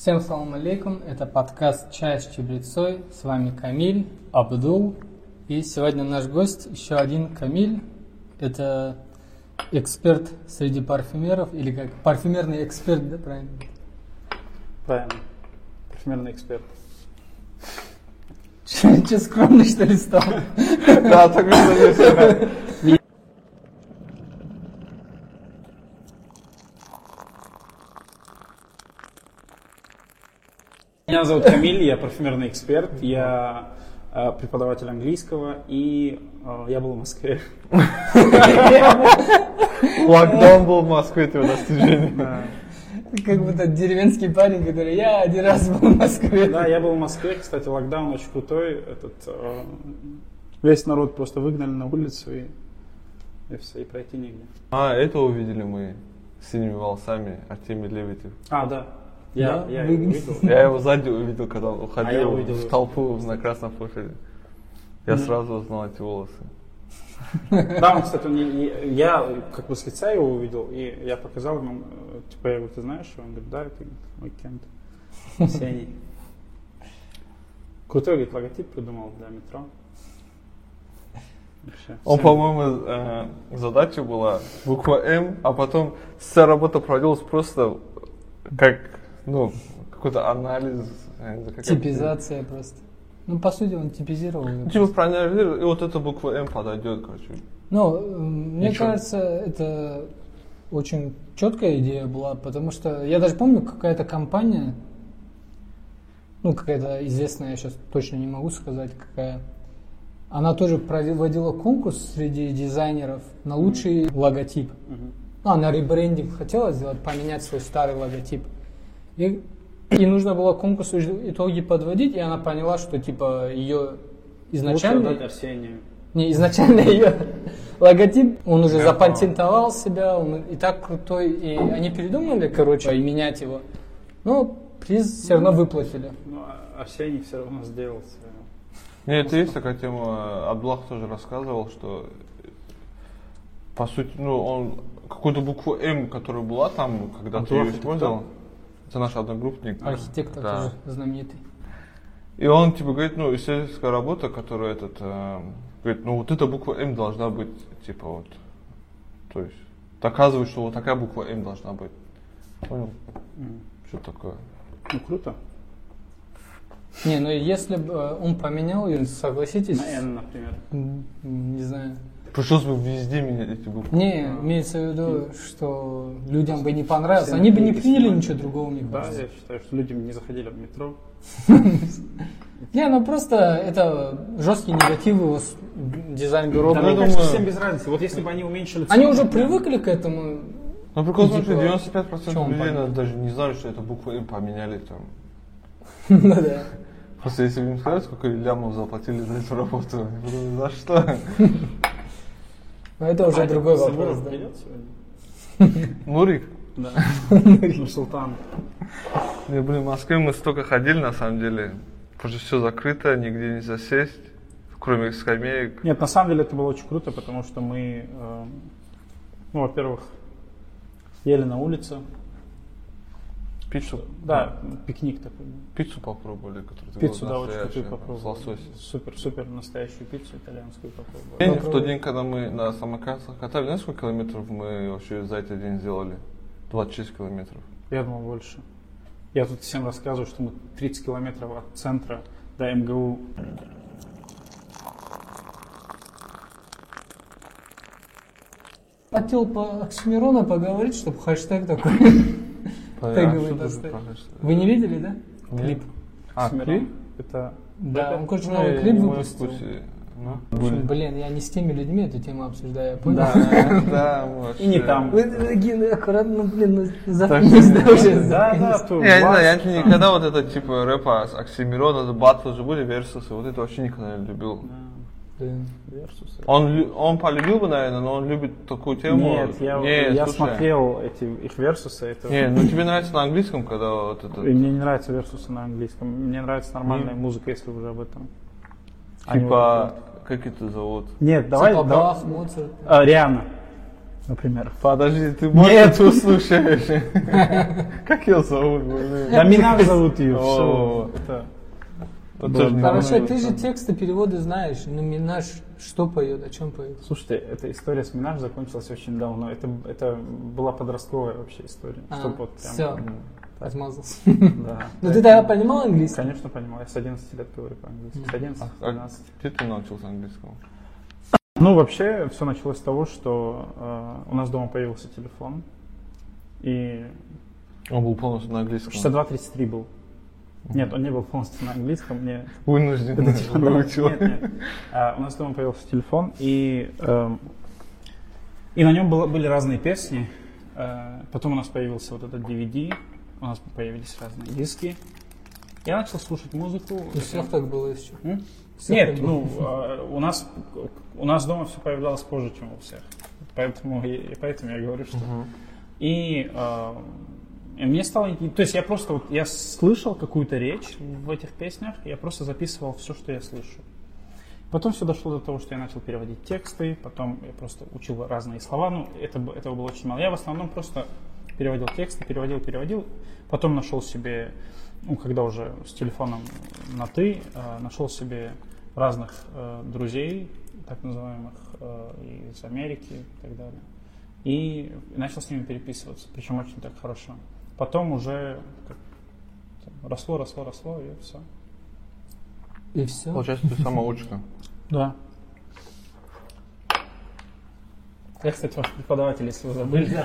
Всем салам алейкум, это подкаст «Чай с чабрецой», с вами Камиль, Абдул, и сегодня наш гость еще один Камиль, это эксперт среди парфюмеров, или как парфюмерный эксперт, да, правильно? Правильно. Парфюмерный эксперт. Че скромный, что ли, стал? Да, так Меня зовут Камиль, я парфюмерный эксперт, я э, преподаватель английского, и э, я был в Москве. Локдаун был в Москве, твое достижение. Как будто деревенский парень, который я один раз был в Москве. Да, я был в Москве, кстати, локдаун очень крутой. Этот, э, весь народ просто выгнали на улицу и, и все, и пройти негде. А, это увидели мы с синими волосами Артемий Левитев. А, да. Я, Да, я его выгнали. видел. Я его сзади увидел, когда он А я уходил увидел в толпу на Красной площади. Я сразу узнал эти волосы. Да, он, кстати, он я как бы с лица его увидел, и я показал ему, э, типа, я говорю, ты знаешь? Он говорит, да, это мой Кент. Сений. Крутой, говорит, логотип придумал для метро. Вообще, Он, по-моему, э, задача была буква М, а потом вся работа проводилась просто как, ну, какой-то анализ. Типизация просто. Ну, по сути, он типизировал. Ну, Типа проанализировал, и вот эта буква М подойдет, короче. Ну, э, мне Ничего. кажется, это очень четкая идея была, потому что я даже помню, какая-то компания, ну, какая-то известная, я сейчас точно не могу сказать, какая, она тоже проводила конкурс среди дизайнеров на лучший логотип. Мгм. Ну, она ребрендинг хотела сделать, поменять свой старый логотип. И, и нужно было к конкурсу итоги подводить, и она поняла, что, типа, ее изначально... Отдать Арсению. Не, изначально ее логотип, он уже запатентовал себя, он и так крутой, и они передумали, короче, и менять его. Но приз все равно выплатили. Ну, а Арсений все равно сделал свое. Нет, это есть такая тема, Абдуллах тоже рассказывал, что по сути, ну, он какую-то букву М, которая была там, когда ты ее использовал, это наш одногруппник. Архитектор Да. тоже знаменитый. И он типа говорит, ну, исследовательская работа, которая этот, э, говорит, ну, вот эта буква М должна быть, типа вот, то есть, доказывает, что вот такая буква М должна быть. Понял? М. Что такое? Ну, круто. Не, ну если бы э, он поменял ее, согласитесь, На N, например. не знаю. Пришлось бы везде менять эти буквы. Не, имеется в виду, что людям бы не понравилось, они бы не приняли ничего другого, мне Да, кажется. я считаю, что люди не заходили в метро. Не, ну просто это жесткий негатив его с- дизайн-бюро. Да, мне кажется, всем без разницы. Вот если бы они уменьшили Они уже да. привыкли к этому. Ну, прикол в том, Типа, что 95% чё он людей даже не знали, что это букву М поменяли там. Ну да. Просто если бы им сказать, сколько лямов заплатили за эту работу, за что? Но это уже А другой это вопрос, да. придет сегодня? Нурик? Да. Нурсултан. Не, блин, в Москве мы столько ходили, на самом деле. Потому что все закрыто, нигде нельзя сесть, кроме скамеек. Нет, на самом деле это было очень круто, потому что мы, э, ну, во-первых, ели на улице. Пиццу? Да, пикник такой. Пиццу попробовали, которую ты Пиццу, да, очень крутую попробовал. С лососем. Супер, супер настоящую пиццу итальянскую попробовал. День, в тот день, когда мы на самокатах катали, знаешь, сколько километров мы вообще за этот день сделали? 26 километров. Я думал больше. Я тут всем рассказываю, что мы 30 километров от центра до МГУ. Хотел по Оксимирона поговорить, чтобы хэштег такой. А Теговый что ты достать. Вы не видели, да? Нет. Клип. А, клип? Это Да, он, короче, Ну, новый клип выпустил. Ну, В общем, блин. я не с теми людьми эту тему обсуждаю, я понял. Да. Да, вообще. И не там. Вы такие, аккуратно, блин, ну, заткнись, да, уже. Да, да, то Я не знаю, я никогда вот это типа рэпа с Оксимирона, это батл же были, версусы, вот это вообще никогда не любил. Он, он полюбил бы, наверное, но он любит такую тему. Нет, я, Не, я слушай. смотрел эти их версусы. Это... Не, ну тебе нравится на английском, когда вот это... И мне не нравятся версусы на английском. Мне нравится нормальная музыка, если уже об этом. Типа, как это зовут? вот- Нет, давай. Типа давай- Бах, Моцарт. А, Риана. например. Подожди, ты можешь Нет. услышать? Как ее зовут? Минаж зовут ее, Хорошо, волнуйся. ты же тексты, переводы знаешь. Ну, Минаж что поет, о чем поет? Слушайте, эта история с Минаж закончилась очень давно. Это, это была подростковая вообще история. А, Чтоб вот прям- всё. М, Отмазался. Да. Ну, ты тогда понимал английский? Конечно, понимал. Я с 11 лет говорю по-английски. С 11, А, с а 12. где ты научился английскому? Ну, вообще, все началось с того, что э, у нас дома появился телефон. И Он был полностью на английском. 6233 был. Нет, он не был полностью на английском. Мне Вынужден Это типа, выучил. нет, нет. А, у нас дома появился телефон, и, эм, и на нем было, были разные песни. Э, потом у нас появился вот этот DVD, у нас появились разные диски. Я начал слушать музыку. У всех так было еще. М? Всех Нет, так было. ну, э, у нас, у нас дома все появлялось позже, чем у всех. Поэтому, и, поэтому я говорю, что... И, э, и мне стало... То есть я просто... Вот, я слышал какую-то речь в этих песнях, я просто записывал все, что я слышу. Потом все дошло до того, что я начал переводить тексты, потом я просто учил разные слова. Ну, это, этого было очень мало. Я в основном просто переводил тексты, переводил, переводил. Потом нашел себе, ну, когда уже с телефоном на «ты», э, нашел себе разных э, друзей, так называемых, э, из Америки и так далее. И начал с ними переписываться, причем очень так хорошо. Потом уже как, там, росло, росло, росло, и все. И все. Получается, ты самоучка. Да. Я, кстати, ваш преподаватель, если вы забыли.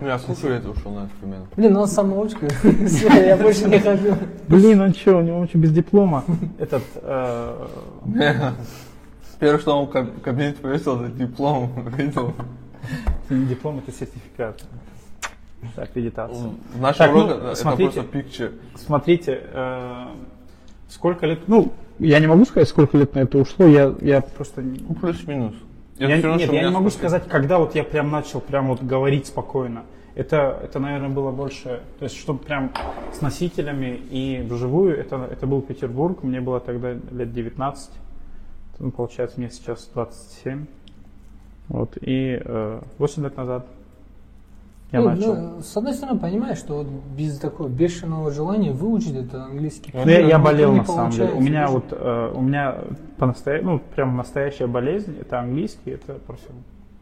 Ну, Я слушаю, это ушел на эксперимент. Блин, ну он самоучка. Я больше не хочу. Блин, он что, у него вообще без диплома. Этот, э, Первое, что он в каб- кабинет повесил, это диплом. Видел? диплом, это сертификат. В нашем Так, ну, уроке это смотрите. просто picture. Смотрите, э, сколько лет, ну, я не могу сказать, сколько лет на это ушло, я, я просто... Ну, плюс-минус. Я, равно, нет, я не могу сказать, когда вот я прям начал прям вот говорить спокойно. Это, это, наверное, было больше, то есть, чтобы прям с носителями и вживую, это, это был Петербург, мне было тогда лет 19, ну, получается, мне сейчас 27, вот, и э, 8 лет назад я Ну, начал. ну, с одной стороны, понимаешь, что вот без такого бешеного желания выучить это английский. Ну, я, я болел на самом деле. У меня вот, э, у меня по ну, прям настоящая болезнь, это английский, это парфюм.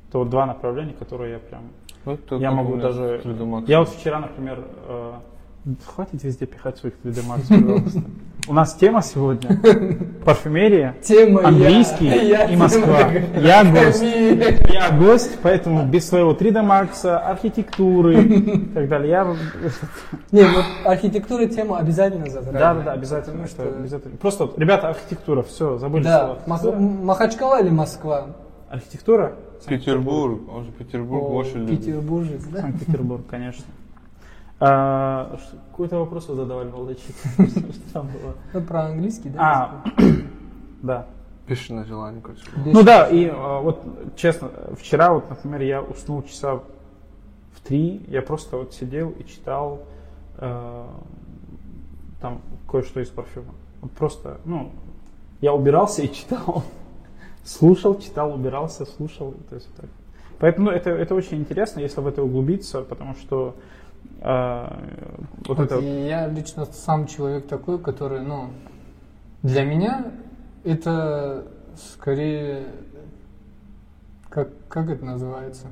Это вот два направления, которые я прям Ну, Я могу даже... 3D Max. Я вот вчера, например... э, Хватит везде пихать своих 3D Max, пожалуйста. У нас тема сегодня парфюмерия, Тема английский Я и Москва. Я гость. Я гость, поэтому без своего 3D Max, архитектуры и так далее. Я... Не, вот архитектура тема обязательно затрагиваем. Да, да, да, обязательно. Что- обязательно. Просто, ребята, архитектура, все, забыли Да, слово. Махачкала или Москва? Архитектура? Петербург, он же Петербург О, больше любит. Петербуржец, да? Санкт-Петербург, конечно. А, Какой-то вопрос вы задавали, молодой человек. Что там было? Ну, про английский, да? А, да. Бешеное желание, короче. Ну да, и а, вот честно, вчера вот, например, я уснул часа в три, я просто вот сидел и читал э, там кое-что из парфюма. Просто, ну, я убирался и читал. Слушал, читал, убирался, слушал. То есть так. Поэтому ну, это, это очень интересно, если в это углубиться, потому что э, вот, Вот это... Я лично сам человек такой, который, ну, для меня это скорее, как, как это называется?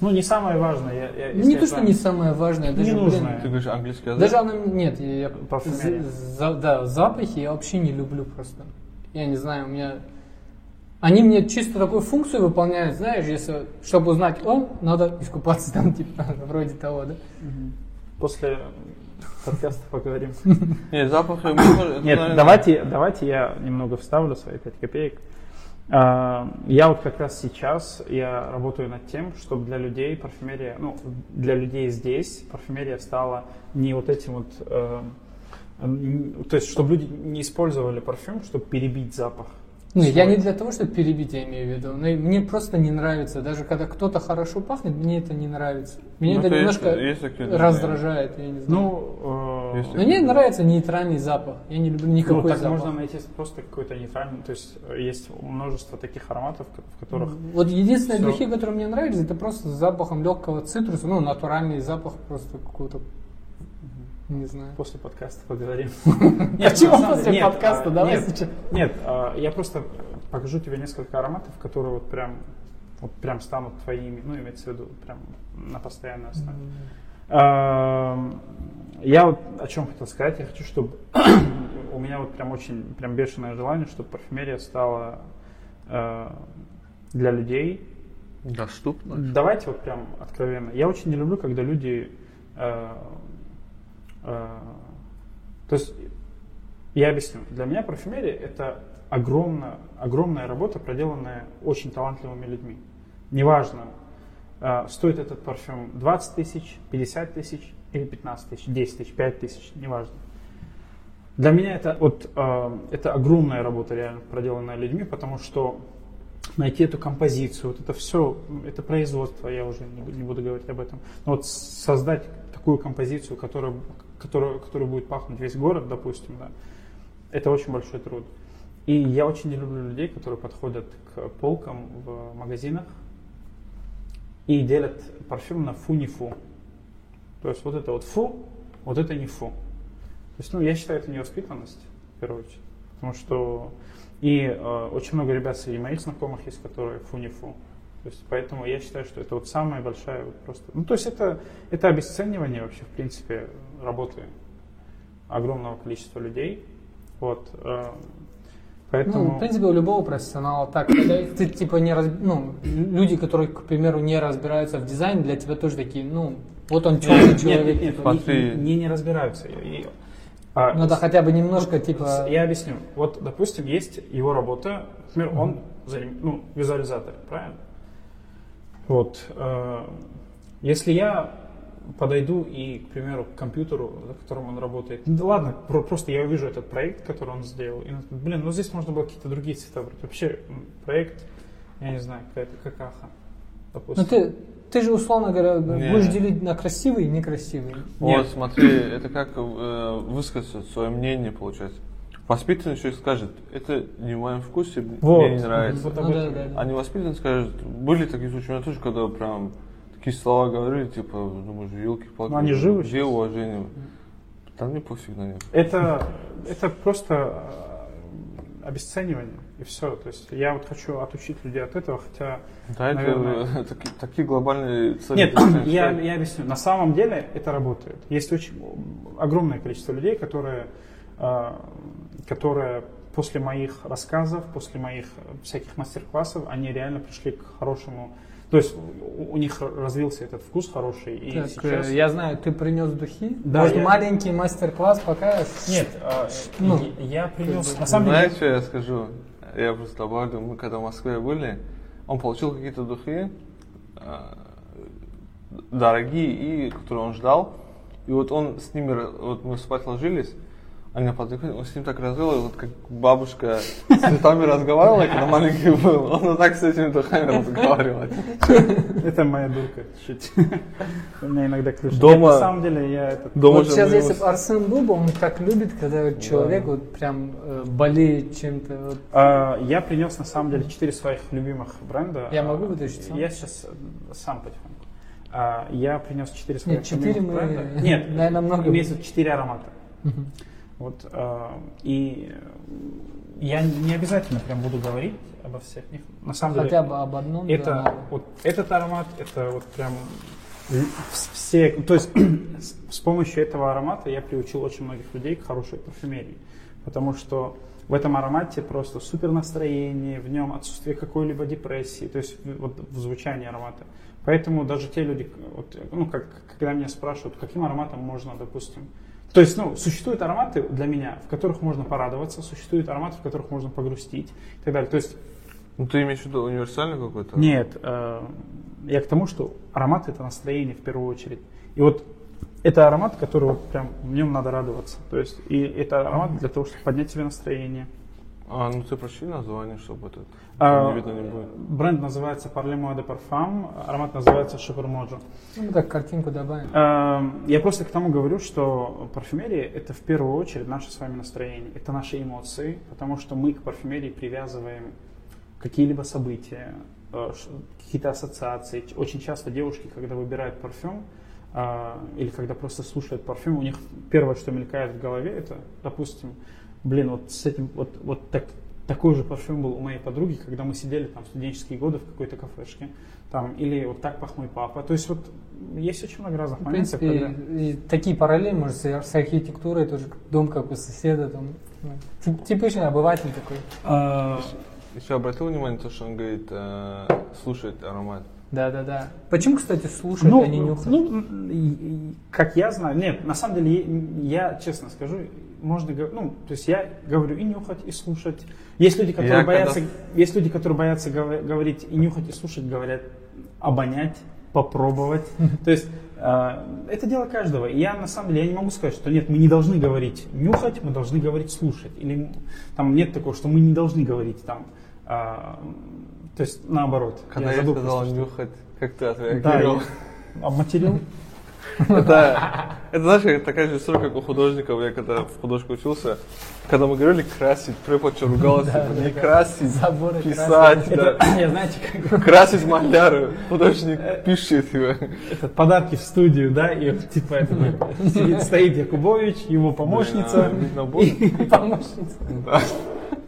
Ну, не самое важное. Я, я- Ну, не то, что не самое важное, даже, Не блин, нужное. Ты говоришь английский язык? Даже она, нет, я, я- за- да, запахи я вообще не люблю просто. Я не знаю, у меня... Они мне чисто такую функцию выполняют, знаешь, если, чтобы узнать, о, надо искупаться там, типа, вроде того, да? После подкаста поговорим. Нет, запах я могу- это, Нет, давайте, давайте я немного вставлю свои 5 копеек. А, Я вот как раз сейчас я работаю над тем, чтобы для людей парфюмерия, ну, для людей здесь парфюмерия стала не вот этим вот, э, то есть, чтобы люди не использовали парфюм, чтобы перебить запах. Не, я не для того, чтобы перебить, я имею в виду. Но и мне просто не нравится. Даже когда кто-то хорошо пахнет, мне это не нравится. Меня Ну, это то есть- немножко есть люди, раздражает, я не знаю. Ну, э, Но мне нравится нейтральный запах. Я не люблю ну, никакой так запах. можно найти просто какой-то нейтральный, то есть э, есть множество таких ароматов, в которых Вот единственные Всё. духи, которые мне нравятся, это просто с запахом легкого цитруса, ну, натуральный запах просто какого-то, не знаю. после подкаста поговорим. Почему на самом после нет, подкаста? а, Давай нет, сейчас. Нет, а, я просто покажу тебе несколько ароматов, которые вот прям, вот прям станут твоими, ну, имеется в виду, прям на постоянной основе. Ам, Я вот о чем хотел сказать. Я хочу, чтобы у меня вот прям очень прям бешеное желание, чтобы парфюмерия стала э, для людей. Доступно. Давайте вот прям откровенно. Я очень не люблю, когда люди... э, то есть, я объясню. Для меня парфюмерия это огромная, огромная работа, проделанная очень талантливыми людьми. Неважно, э, стоит этот парфюм 20 тысяч, 50 тысяч или 15 тысяч, 10 тысяч, 5 тысяч, неважно. Для меня это, вот, э, это огромная работа, реально проделанная людьми, потому что найти эту композицию, вот это все, это производство, я уже не буду говорить об этом. Но вот создать такую композицию, которая, которая, которая будет пахнуть весь город, допустим, да, это очень большой труд. И я очень не люблю людей, которые подходят к полкам в магазинах и делят парфюм на фу не фу. То есть вот это вот фу, вот это не фу. То есть, ну, я считаю, это невоспитанность, в первую очередь. Потому что и э, очень много ребят среди моих знакомых есть, которые фу не фу. То есть, поэтому я считаю, что это вот самая большая вот просто... Ну, то есть это, это обесценивание вообще, в принципе, работы огромного количества людей. Вот. э, поэтому... Ну, в принципе, у любого профессионала так. Когда ты типа не раз... ну, люди, которые, к примеру, не разбираются в дизайне, для тебя тоже такие, ну, вот он темный нет, человек. нет, нет, типа. Смотри. не, не разбираются. И- а, Надо хотя бы немножко, типа, Я объясню. Вот, допустим, есть его работа, например, он заним- ну, визуализатор, правильно? Вот. э, Если я подойду и, к примеру, к компьютеру, за которым он работает, да ладно, про- просто я увижу этот проект, который он сделал, и, блин, ну здесь можно было какие-то другие цвета брать. Вообще проект, я не знаю, какая-то какаха, допустим. ну ты, ты же, условно говоря, Не. будешь делить на красивый и некрасивый. Вот, Нет. смотри, это как э, высказать свое мнение, получается. Воспитанный человек скажет, это не в моем вкусе, Вот. мне не нравится. Вот Ну да, да, да. А невоспитанный скажет, были такие случаи у меня тоже, когда прям такие слова говорили, типа, думаешь, елки-палки. Ну, они живы Где сейчас? уважение? Да мне пофиг на них. Это, это просто э, обесценивание, и все. То есть я вот хочу отучить людей от этого, хотя... Да, это Наверное. э, таки- такие глобальные цели. Нет, я, я объясню. На самом деле это работает. Есть очень огромное количество людей, которые, э, которые после моих рассказов, после моих всяких мастер-классов, они реально пришли к хорошему... То есть у, них развился этот вкус хороший, и Так, сейчас... э, я знаю, ты принес духи. Да, Может, я- маленький мастер-класс покажешь? Нет, э, Ну, я принес... На самом деле... Знаете, что я скажу? Я просто добавлю, мы когда в Москве были, он получил какие-то духи, э, дорогие, и которые он ждал. И вот он с ними, вот мы спать ложились, они подъехали, он с ним так разговаривал, вот как бабушка с цветами разговаривала, когда маленький был, он вот так с этими духами разговаривал. Это моя дурка чуть. У меня иногда клюшит. Дома- Нет, на самом деле я этот... Дома вот сейчас, если бы Арсен был бы, он так любит, когда человек вот прям э, болеет чем-то. вот. А, Я принес на самом деле четыре своих любимых бренда. Я могу вытащить сам? Я сейчас э, сам потихоньку. А, Я принес четыре своих Нет, четыре любимых мы- бренда. Нет, наверное, много Имеется четыре аромата. Вот, а, и я не обязательно прям буду говорить обо всех них. На самом деле, Хотя бы об одном. да, это надо. вот этот аромат, это вот прям все, то есть с- помощью этого аромата я приучил очень многих людей к хорошей парфюмерии, потому что в этом аромате просто супер настроение, в нем отсутствие какой-либо депрессии, то есть вот в звучании аромата. Поэтому даже те люди, вот, ну, как, когда меня спрашивают, каким ароматом можно, допустим, то есть, ну, существуют ароматы для меня, в которых можно порадоваться, существуют ароматы, в которых можно погрустить и так далее. То есть Ну ты имеешь в виду универсальный какой-то? нет, э, я к тому, что аромат это настроение в первую очередь. И вот это аромат, который вот прям в нем надо радоваться. То есть и это аромат для того, чтобы поднять себе настроение, А, ну ты прочти название, чтобы этот А, не видно не будет. Бренд называется Parlemo de Parfum, аромат называется Super Mojo. Ну, мы так картинку добавим. Эм, Я просто к тому говорю, что парфюмерия – это в первую очередь наше с вами настроение, это наши эмоции, потому что мы к парфюмерии привязываем какие-либо события, э, какие-то ассоциации. Очень часто девушки, когда выбирают парфюм, э, или когда просто слушают парфюм, у них первое, что мелькает в голове, это, допустим, блин, вот с этим, вот, вот так, такой же парфюм был у моей подруги, когда мы сидели там в студенческие годы в какой-то кафешке, там, или вот так пах мой папа. То есть вот есть очень много разных В моментов, принципе, когда- и такие параллели, может, с с архитектурой тоже, дом как у соседа, там, ну, тип- типичный обыватель такой. А, Еще обратил внимание, то, что он говорит, э, слушает аромат. Да-да-да. Почему, кстати, слушать, ну, а не нюхать? ну, и- и как я знаю, нет, на самом деле, я честно скажу, можно, говор- ну, то есть я говорю и нюхать, и слушать. Есть люди, которые Я боятся, когда- есть люди, которые боятся говорить и нюхать, и слушать, говорят обонять, попробовать. То есть а, это дело каждого. И я на самом деле я не могу сказать, что нет, мы не должны говорить нюхать, мы должны говорить слушать. Или там нет такого, что мы не должны говорить там. а, то есть наоборот. Когда я, сказал нюхать, как ты Да, отреагировал? я- обматерил. Это, это, знаешь, такая же история, как у художников. Я когда в художку учился, когда мы говорили красить, препод ругался, типа, не красить, Заборы писать, Это, да. я знаете, как Красить маляры. Художник пишет его. это подарки в студию, да, и типа это сидит, стоит Якубович, его помощница. А видно будет. Помощница. Да.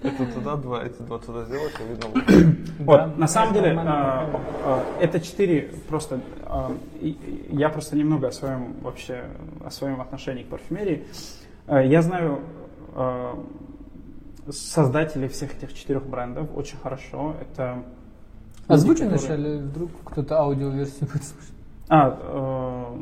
Это туда два, эти два туда сделать, и видно будет. Вот, Да, на самом это деле, а, а, это четыре просто. А, и я просто немного о своем вообще о своем отношении к парфюмерии. А, Я знаю а, создателей всех этих четырех брендов очень хорошо. Это Озвучи люди, которые- вначале, вдруг кто-то аудиоверсию будет слушать. А,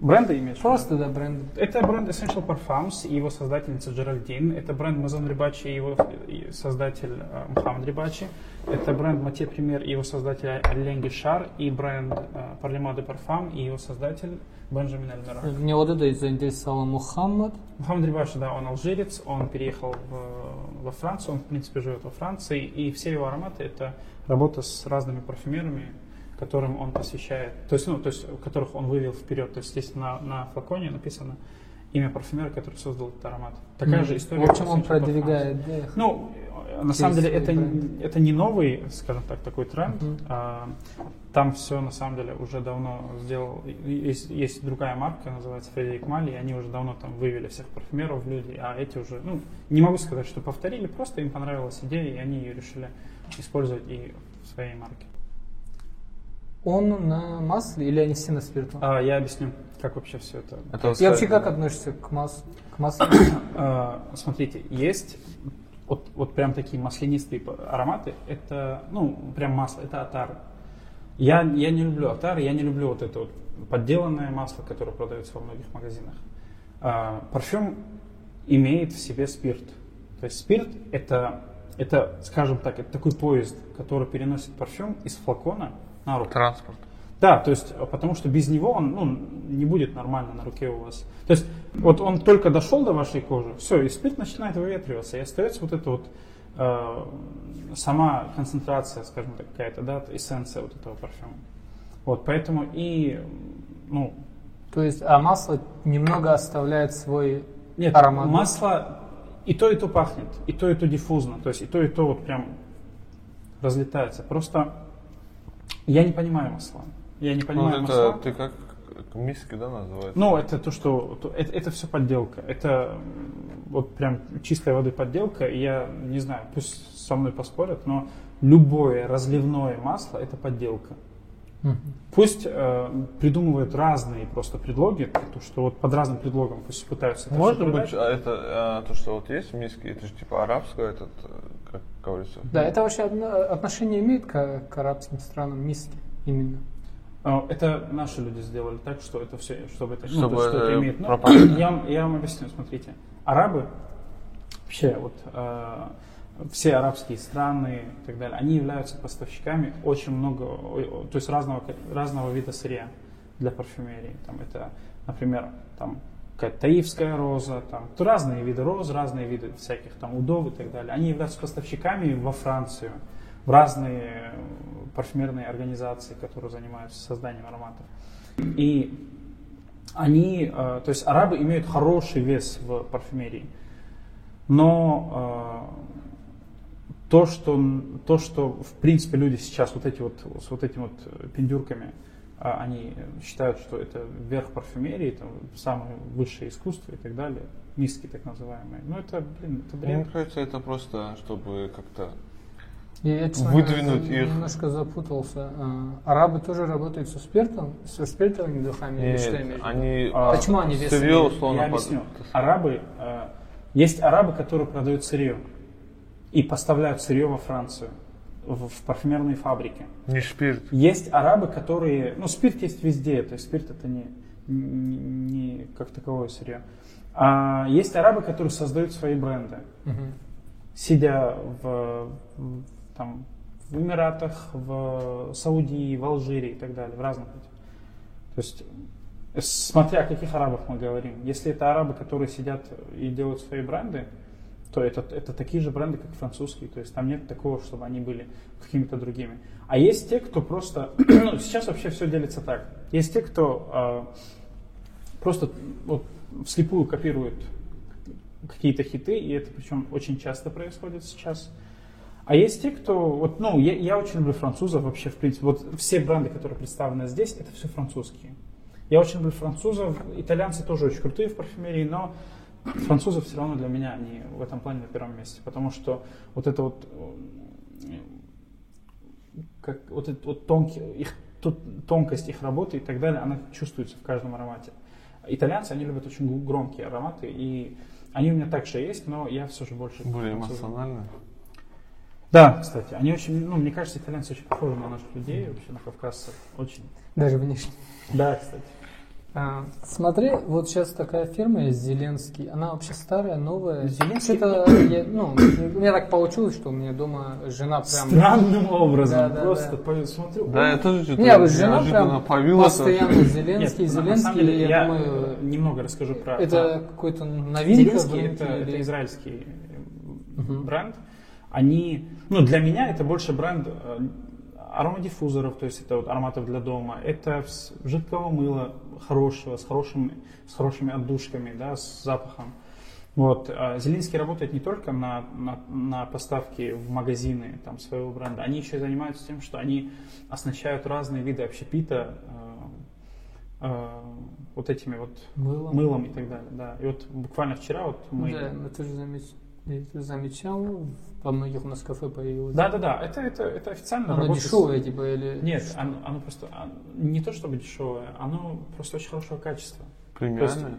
э, бренды имеешь? Просто, да, бренд. Это бренд Essential Parfums и его создательница Джеральдин. Это бренд Мазон Рибачи и его и создатель э, Мухаммад Рибачи. Это бренд Матье Пример и его создатель Ален Гишар. И бренд Парлема де Парфам и его создатель Бенджамин Эльмера. Мне вот это заинтересовал Мухаммад. Мухаммад Рибачи, да, он алжирец, он переехал в- во Францию, он, в принципе, живет во Франции, и все его ароматы – это работа с разными парфюмерами, которым он посвящает, то есть, ну, то есть, которых он вывел вперед. То есть здесь на, на флаконе написано имя парфюмера, который создал этот аромат. Такая М. же история. В общем, по он продвигает, да. Ну, на самом деле, это, это не новый, скажем так, такой тренд. Мгм. А, Там все, на самом деле, уже давно сделал. Есть, есть другая марка, называется Фредерик Мали, и они уже давно там вывели всех парфюмеров в люди, а эти уже, ну, не могу сказать, что повторили, просто им понравилась идея, и они ее решили использовать и в своей марке. Он на масле или они все на спирту? А, я объясню, как вообще все это Это И вообще как относишься к, мас... к маслу? А, Смотрите, есть вот, вот прям такие маслянистые ароматы. Это, ну, прям масло, это атар. Я, я не люблю атар, я не люблю вот это вот подделанное масло, которое продается во многих магазинах. А, парфюм имеет в себе спирт. То есть спирт это, это, скажем так, это такой поезд, который переносит парфюм из флакона на руку. Транспорт. Да, то есть, потому что без него он ну, не будет нормально на руке у вас. То есть, вот он только дошел до вашей кожи, все, и спирт начинает выветриваться, и остается вот эта вот э, сама концентрация, скажем так, какая-то, да, эссенция вот этого парфюма. Вот, поэтому и, ну, То есть, а масло немного оставляет свой нет, аромат. да? масло и то, и то пахнет, и то, и то диффузно, то есть, и то, и то вот прям разлетается. Просто я не понимаю масла. Я не Ну, понимаю это масла. ты как миски, да, называется? Ну, это то, что... то- это, это все подделка. Это вот прям чистой воды подделка. И я не знаю, пусть со мной поспорят, но любое разливное масло это подделка. Мгм. Пусть э, придумывают разные просто предлоги, то, что вот под разным предлогом пусть пытаются это Может быть, а это а, то, что вот есть в миске, это же типа арабское, этот, э, как говорится. Да, это вообще одно- отношение имеет к, к арабским странам, миски именно. А, Это наши люди сделали так, что это все, чтобы это, ну, Чтобы то есть, что это это имеет. Ну, я, вам- я вам объясню, смотрите. Арабы, вообще вот э, все арабские страны и так далее, они являются поставщиками очень много, то есть разного, разного вида сырья для парфюмерии. Там это, например, там какая-то таивская роза, там то разные виды роз, разные виды всяких там удов и так далее. Они являются поставщиками во Францию, в разные э, парфюмерные организации, которые занимаются созданием ароматов. И они, э, то есть арабы имеют хороший вес в парфюмерии, но э, то, что, то, что в принципе люди сейчас вот эти вот, с вот этими вот пиндюрками, а они считают, что это верх парфюмерии, это самое высшее искусство и так далее, низкие так называемые. Ну это, блин, это бред. Мне кажется, это просто, чтобы как-то Я, честно Выдвинуть их. немножко запутался. А, Арабы тоже работают со спиртом, со спиртовыми духами или что Нет, имеешь они А, Почему они вес сырье условно Я под- объясню. Арабы, э, есть арабы, которые продают сырье и поставляют сырье во Францию, в, в парфюмерные фабрики. не спирт. Есть арабы, которые, ну спирт есть везде, то есть спирт это не, не, не как таковое сырье. А есть арабы, которые создают свои бренды, Мгм. сидя в, в- там, в Эмиратах, в Саудии, в Алжире и так далее, в разных этих. То есть, смотря о каких арабах мы говорим. Если это арабы, которые сидят и делают свои бренды, то это, это такие же бренды, как французские. То есть там нет такого, чтобы они были какими-то другими. А есть те, кто просто... ну, сейчас вообще все делится так. Есть те, кто а, просто вот, вслепую копирует какие-то хиты, и это причем очень часто происходит сейчас. А есть те, кто, вот, ну, я, я очень люблю французов вообще, в принципе, вот все бренды, которые представлены здесь, это все французские. Я очень люблю французов, итальянцы тоже очень крутые в парфюмерии, но французы все равно для меня они в этом плане на первом месте, потому что вот это вот, э, как, вот этот вот тонкий, их, тут тонкость их работы и так далее, она чувствуется в каждом аромате. Итальянцы, они любят очень громкие ароматы, и они у меня также есть, но я все же больше... Более эмоционально. Да, кстати, они очень, ну, мне кажется, итальянцы очень похожи на наших людей, вообще на кавказцев, очень. Даже внешне. Да, кстати. А, смотри, вот сейчас такая фирма есть, Зеленский. Она вообще старая, новая. Зеленский? Что-то, я- ну, у меня так получилось, что у меня дома жена прям... Странным образом, Да, да, просто да. по- смотрю. Да, я тоже что-то Не, вот жена прям появилась. постоянно Зеленский, Нет, Зеленский. самом деле, я, я думаю, немного расскажу про... это какой-то новинка. Зеленский это, это или- израильский э, Мгм. бренд. Они, ну, для меня это больше бренд э, аромадиффузоров, то есть это вот ароматов для дома, это жидкого мыла хорошего, с, хорошими, с хорошими отдушками, да, с запахом. Вот. а Зеленский работает не только на, на, на поставки в магазины там, своего бренда, они еще и занимаются тем, что они оснащают разные виды общепита э, э, вот этими вот Мылом. мылом и так далее. Да. И вот буквально вчера вот мы... Да, ты же замеч- я это замечал, во многих у нас кафе появилось. Да, да, да, это, это, это официально Оно работает. дешевое, типа, или... Нет, оно, оно просто а, не то чтобы дешевое, оно просто очень хорошего качества. Премиальная.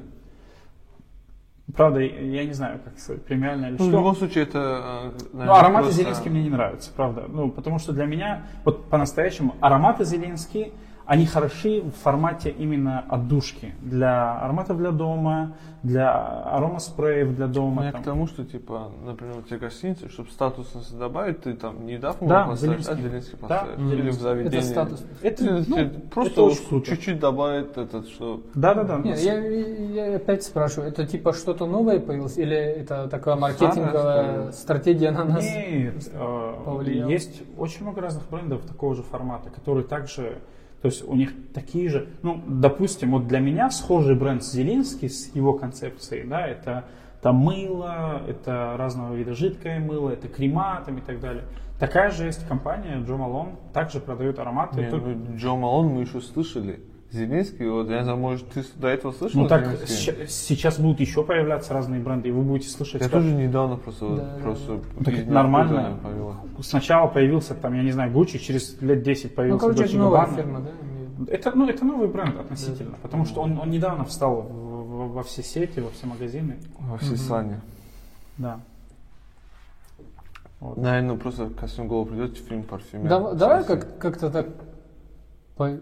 Правда, я не знаю, как сказать, премиальное или Ну, в что. любом случае, это... э, Ну, наверное, ароматы просто- Зеленский мне не нравятся, правда. Ну, потому что для меня, вот по-настоящему, ароматы Зеленский, они хороши в формате именно отдушки. Для ароматов для дома, для аромаспреев для Ну, дома. я там. к тому, что, типа, например, у тебя гостиница, чтобы статусность добавить, ты там не дав ему Да, поставить, а Зеленский. Да, поставить. Или в заведении. Это статус. Это, Ты- ну, это просто очень круто. чуть-чуть добавить этот, что... Да-да-да. Нет, я, я опять спрашиваю, это типа что-то новое появилось, или это такая маркетинговая Старое, стратегия на нас? Нет, э, повлиял? есть очень много разных брендов такого же формата, которые также, то есть у них такие же, ну, допустим, вот для меня схожий бренд Зеленский с его концепцией, да, это там мыло, это разного вида жидкое мыло, это крема там и так далее. Такая же есть компания Джо Малон, также продает ароматы. Не, Тут- ну, Джо Малон мы еще слышали. Зеленский, вот, я не знаю, может, ты до этого слышал ну так, сейчас будут еще появляться разные бренды, и вы будете слышать. Я как- тоже недавно просто, Да, да, просто Ну, так из это нормально. Сначала появился там, я не знаю, Гуччи, через лет 10 Ну, появился короче, это Dolce новая фирма, да? Это, ну, это новый бренд относительно, Да. потому что он, он недавно встал в- в- во все сети, во все магазины. Во все сани. Да. Вот. Наверное, просто ко всем голову придет фильм парфюмер. Дав- Давай как- как-то так... по-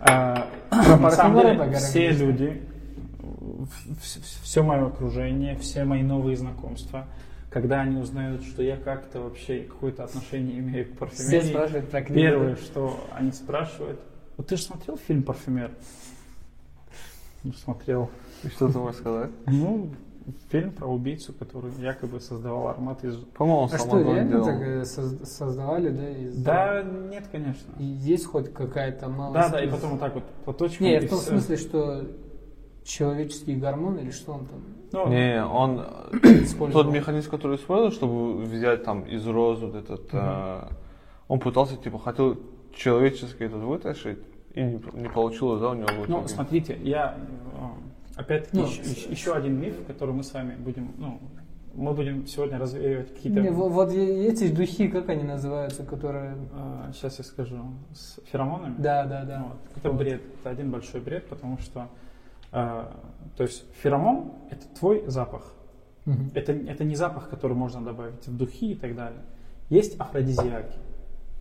А, на самом парфюмера деле, поговорим, все люди, все мое окружение, все мои новые знакомства, когда они узнают, что я как-то вообще какое-то отношение имею к Все парфюмерии, спрашивают про книгу. первое, что они спрашивают, вот ты же смотрел фильм «Парфюмер»? Смотрел. И что ты можешь сказать? Ну, фильм про убийцу, который якобы создавал аромат из... По-моему, он А что, реально делал. так э, соз- создавали, да? из- Да, нет, конечно. И есть хоть какая-то малость? Да, да, и потом вот так вот платочком. Не, и в том всё. смысле, что человеческие гормоны или что он там Ну, Не, он тот механизм, который использовал, чтобы взять там из роз вот этот, э, он пытался типа хотел человеческий этот вытащить и не, не получилось, да, у него Ну, смотрите, я э, опять-таки Ну, еще, еще- еще один миф, который мы с вами будем, ну, мы будем сегодня развеивать какие-то. Не, во- вот е- эти духи, как они называются, которые... сейчас я скажу с феромонами. Да, да, да. Вот. Это бред, это один большой бред, потому что, э, то есть феромон это твой запах. Мгм. Это, это не запах, который можно добавить в духи и так далее. Есть афродизиаки.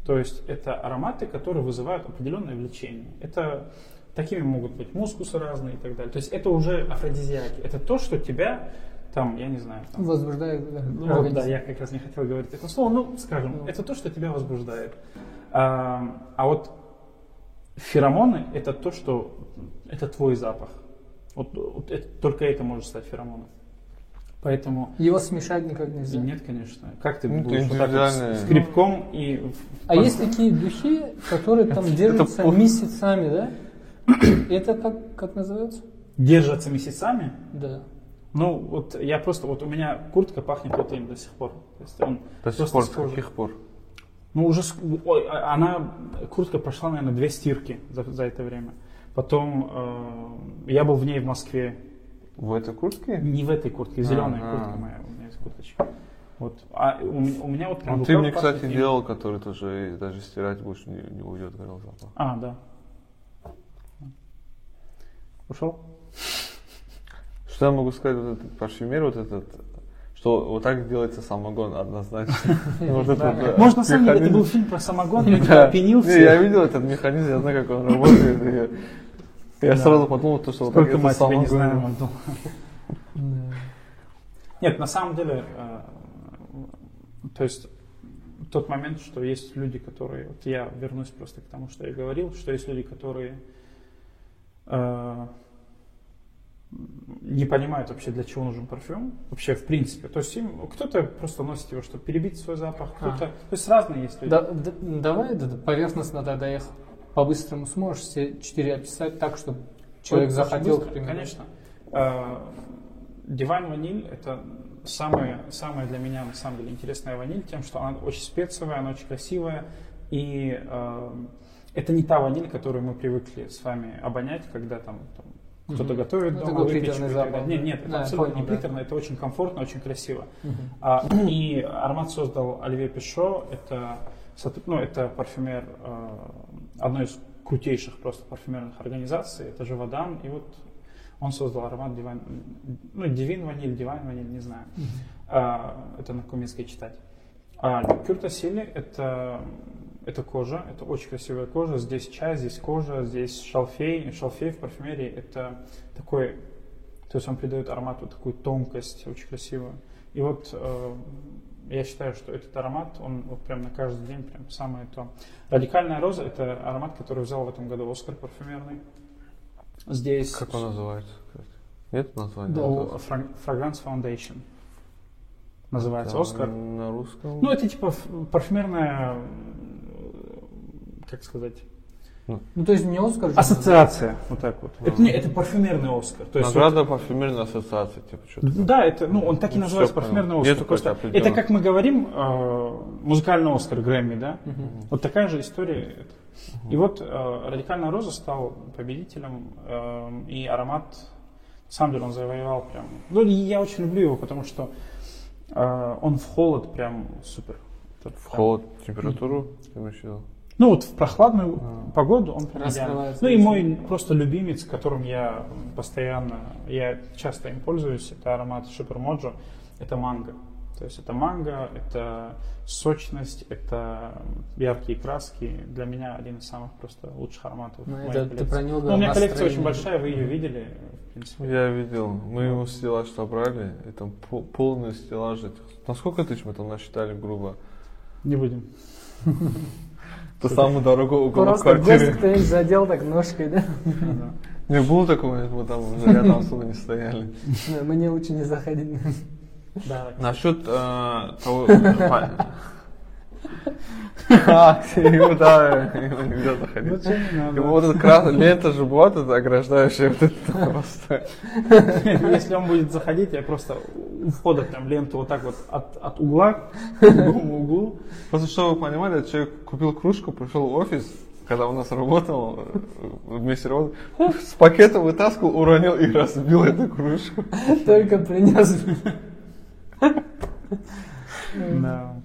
То есть это ароматы, которые вызывают определенное влечение. Это такими могут быть мускусы разные и так далее. То есть это уже афродизиаки. Это то, что тебя там, я не знаю, там, Возбуждают да, ну, вот, да, я как раз не хотел говорить это слово, ну, скажем, Ну. это то, что тебя возбуждает. А, а вот феромоны – это то, что, это твой запах. Вот, вот это- только это может стать феромоном. Поэтому, Его смешать никак и нельзя. нет, конечно. Как ты Ну, будешь вот так вот скребком и... А есть такие духи, которые там держатся месяцами, да? Это как, как называется? Держатся месяцами? Да. Ну, вот я просто, вот у меня куртка пахнет вот им до сих пор. То есть он До сих пор, с каких пор? Ну, уже, ой, а- она, куртка прошла, наверное, две стирки за, за это время. Потом э, я был в ней в Москве, В этой куртке? не в этой куртке, зеленая Ага. куртка моя, у меня есть курточка. Вот. А у, меня- у меня вот прям Ну, ты мне, кстати, делал, который тоже даже стирать больше не, не уйдет, говорил запах. А, да. Ушел? Что я могу сказать, вот этот парфюмер, вот этот, что вот так делается самогон однозначно. Может, на самом деле, это был фильм про самогон, я Не, я видел этот механизм, я знаю, как он работает. Я сразу подумал, то, что вот так это самогон. Нет, на самом деле, э, то есть тот момент, что есть люди, которые, вот я вернусь просто к тому, что я говорил, что есть люди, которые не понимают вообще, для чего нужен парфюм, вообще в принципе. То есть им кто-то просто носит его, чтобы перебить свой запах, кто-то, то есть разные есть люди. Да- да- давай да, поверхностно тогда их по-быстрому сможешь все четыре описать так, чтобы человек Очень захотел, быстро, к примеру. Конечно. Э, Дивайн ваниль это самая, самая для меня на самом деле интересная ваниль тем, что она очень спецовая, она очень красивая. И э, это не та ваниль, которую мы привыкли с вами обонять, когда там, там кто-то Мгм. готовит Ну, дома выпечку запах. Нет, да? нет, это Да, абсолютно понял, не да. приторно, это очень комфортно, очень красиво. Мгм. А, и аромат создал Оливье Пишо. Это, ну, это парфюмер э, одной из крутейших просто парфюмерных организаций. Это Живодан. И вот он создал аромат Дивайн, ну, Дивин ваниль, Дивайн ваниль, не знаю. А, это на куминской читать. А Кюрта Сили это, это кожа, это очень красивая кожа. Здесь чай, здесь кожа, здесь шалфей. Шалфей в парфюмерии это такой, то есть он придает аромату такую тонкость, очень красивую. И вот э, я считаю, что этот аромат, он вот прям на каждый день прям самое то. Радикальная роза это аромат, который взял в этом году Оскар парфюмерный. Здесь Как он называется? Нет названия? Фраг- Fragrance Foundation называется Это Оскар. На русском? Ну, это типа парфюмерная, как сказать, Ну, то есть не Оскар же ассоциация, вот так вот. Это, не, это парфюмерный Оскар. То есть Награда парфюмерной ассоциации, типа, что-то. вот- да, это, ну, он так и Ну, называется всё парфюмерный понял. Оскар. Просто это как мы говорим, э, музыкальный Оскар Грэмми, да? Мгм. Вот такая же история. это. И вот э, радикальная роза стал победителем, э, и аромат, на самом деле, он завоевал прям. Ну, я очень люблю его, потому что э, он в холод прям супер. В холод, температуру, ты имеешь в виду? Ну вот в прохладную А. погоду он. Раскрывается Ну и мой просто любимец, которым я постоянно, я часто им пользуюсь, это аромат Супер Моджо, это манго. То есть это манго, это сочность, это яркие краски. Для меня один из самых просто лучших ароматов. Ну, в моей это ты коллекции. про него Ну, у меня коллекция очень большая, вы ее видели, в принципе. Я видел, мы его стеллаж собрали, и там пол- полный стеллаж этих. На сколько тысяч мы там насчитали, грубо? Не будем. Это самый дорогой уголок Просто квартиры. гость кто-нибудь задел так ножкой, да? Не было такого, мы там рядом особо не стояли. Мне лучше не заходить. Насчет э, того... А, его, да, нельзя заходить. Лучше не надо. Вот эта красная лента же бывает, это ограждающая, вот это просто. Если он будет заходить, я просто у входа прям ленту вот так вот от, от угла к другому углу. Просто, чтобы вы понимали, человек купил кружку, пришел в офис, когда у нас работал, э, вместе работал, с пакета вытаскивал, уронил и разбил эту кружку. Только принес. Да.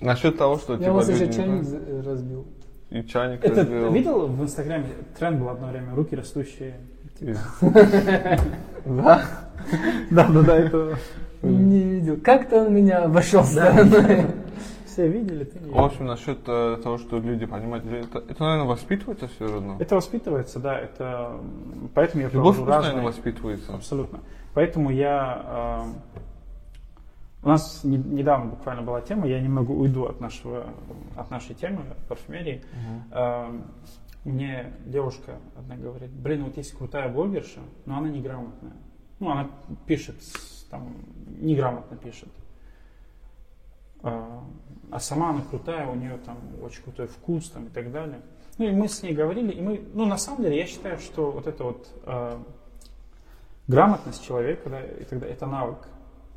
Насчет того, что Я типа не чайник разбил. И чайник Это разбил. видел в Инстаграме? Тренд был одно время, руки растущие. И- Да? Да, да, да, это Не видел. Как-то он меня обошел стороной. все видели, ты не В общем, насчет э, того, что люди понимают, это, это, наверное, воспитывается все равно. Это воспитывается, да, это поэтому я Любовь, наверное, разные- воспитывается. Абсолютно. Поэтому я... у нас не- недавно буквально была тема, я немного уйду от, нашего, от нашей темы парфюмерии. Э, мне девушка одна говорит, блин, вот есть крутая блогерша, но она неграмотная. Ну, она пишет, там, неграмотно пишет. Э, А сама она крутая, у нее там очень крутой вкус там, и так далее. Ну и мы с ней говорили, и мы, ну на самом деле я считаю, что вот это вот э, грамотность человека, да, и тогда это навык.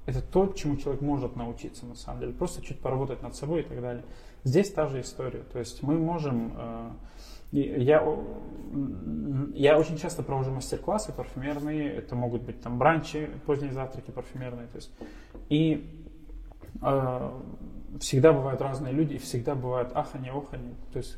Это то, чему человек может научиться на самом деле. Просто чуть поработать над собой и так далее. Здесь та же история. То есть мы можем... э, я, я очень часто провожу мастер-классы парфюмерные. Это могут быть там бранчи, поздние завтраки парфюмерные. То есть, и э, всегда бывают разные люди, и всегда бывают ахани, охани. То есть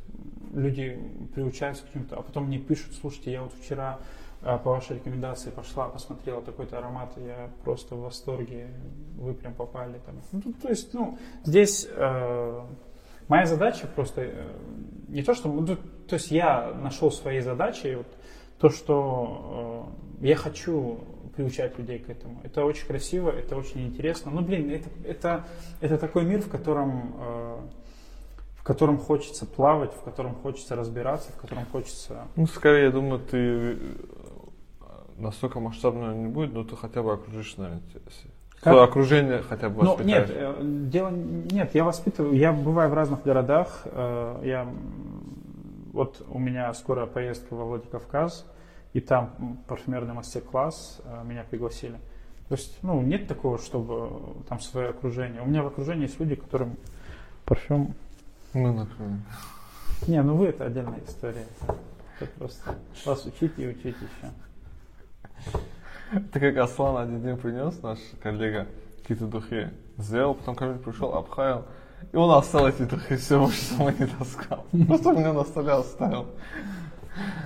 люди приучаются к чему-то, а потом мне пишут, слушайте, я вот вчера э, по вашей рекомендации пошла, посмотрела такой-то аромат, я просто в восторге, вы прям попали там. Ну, то есть, ну, здесь э, моя задача просто э, не то, что, ну, то есть я нашел своей задачей вот то, что э, я хочу приучать людей к этому. Это очень красиво, это очень интересно. Ну, блин, это, это, это такой мир, в котором, э, в котором хочется плавать, в котором хочется разбираться, в котором хочется... Ну, скорее, я думаю, ты настолько масштабно не будет, но ты хотя бы окружишь, наверное, Как? Твое окружение хотя бы Ну, нет, воспитаешь. э, дело нет, я воспитываю, я бываю в разных городах, э, я вот у меня скоро поездка во Владикавказ, и там парфюмерный мастер-класс э, меня пригласили. То есть, ну, нет такого, чтобы там свое окружение. У меня в окружении есть люди, которым парфюм... Ну, например. Не, ну вы это отдельная история. Это просто вас учить и учить еще. Ты как Аслан один день принес, наш коллега, какие-то духи. Сделал, потом ко мне пришел, обхаял. И он оставил эти духи, все, больше сама не таскал. Просто меня на столе оставил.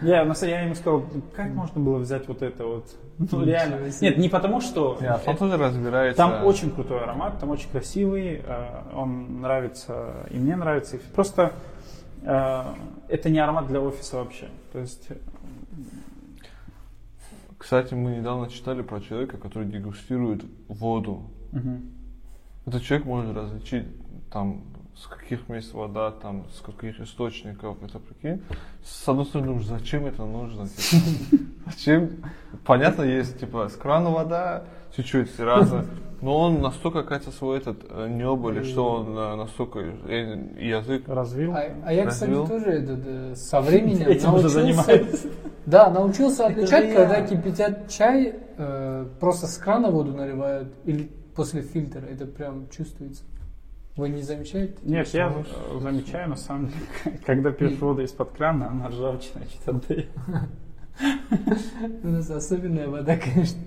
Я, на я ему сказал, как можно было взять вот это вот? Ну, реально. себе. Нет, не потому что... Не, Аслан тоже разбирается. Там очень крутой аромат, там очень красивый, э, он нравится и мне нравится. Просто э, это не аромат для офиса вообще. То есть, Кстати, мы недавно читали про человека, который дегустирует воду. мгм. Этот человек может различить там с каких мест вода, там с каких источников, это прикинь. С одной стороны, думаешь, зачем это нужно? типа? Зачем? Понятно, есть типа с крана вода, чуть-чуть разно. Но он настолько катится свой этот э, небо, или что он э, настолько э, язык. развил. А, а я, кстати, Развил. тоже этот, э, со временем Этим научился, занимается. да, научился отличать, когда я. кипятят чай, э, просто с крана воду наливают или после фильтра. Это прям чувствуется. Вы не замечаете? Нет, я замечаю, на самом деле, когда пьешь воду из-под крана, она ржавчина значит, отдает. У нас особенная вода, конечно.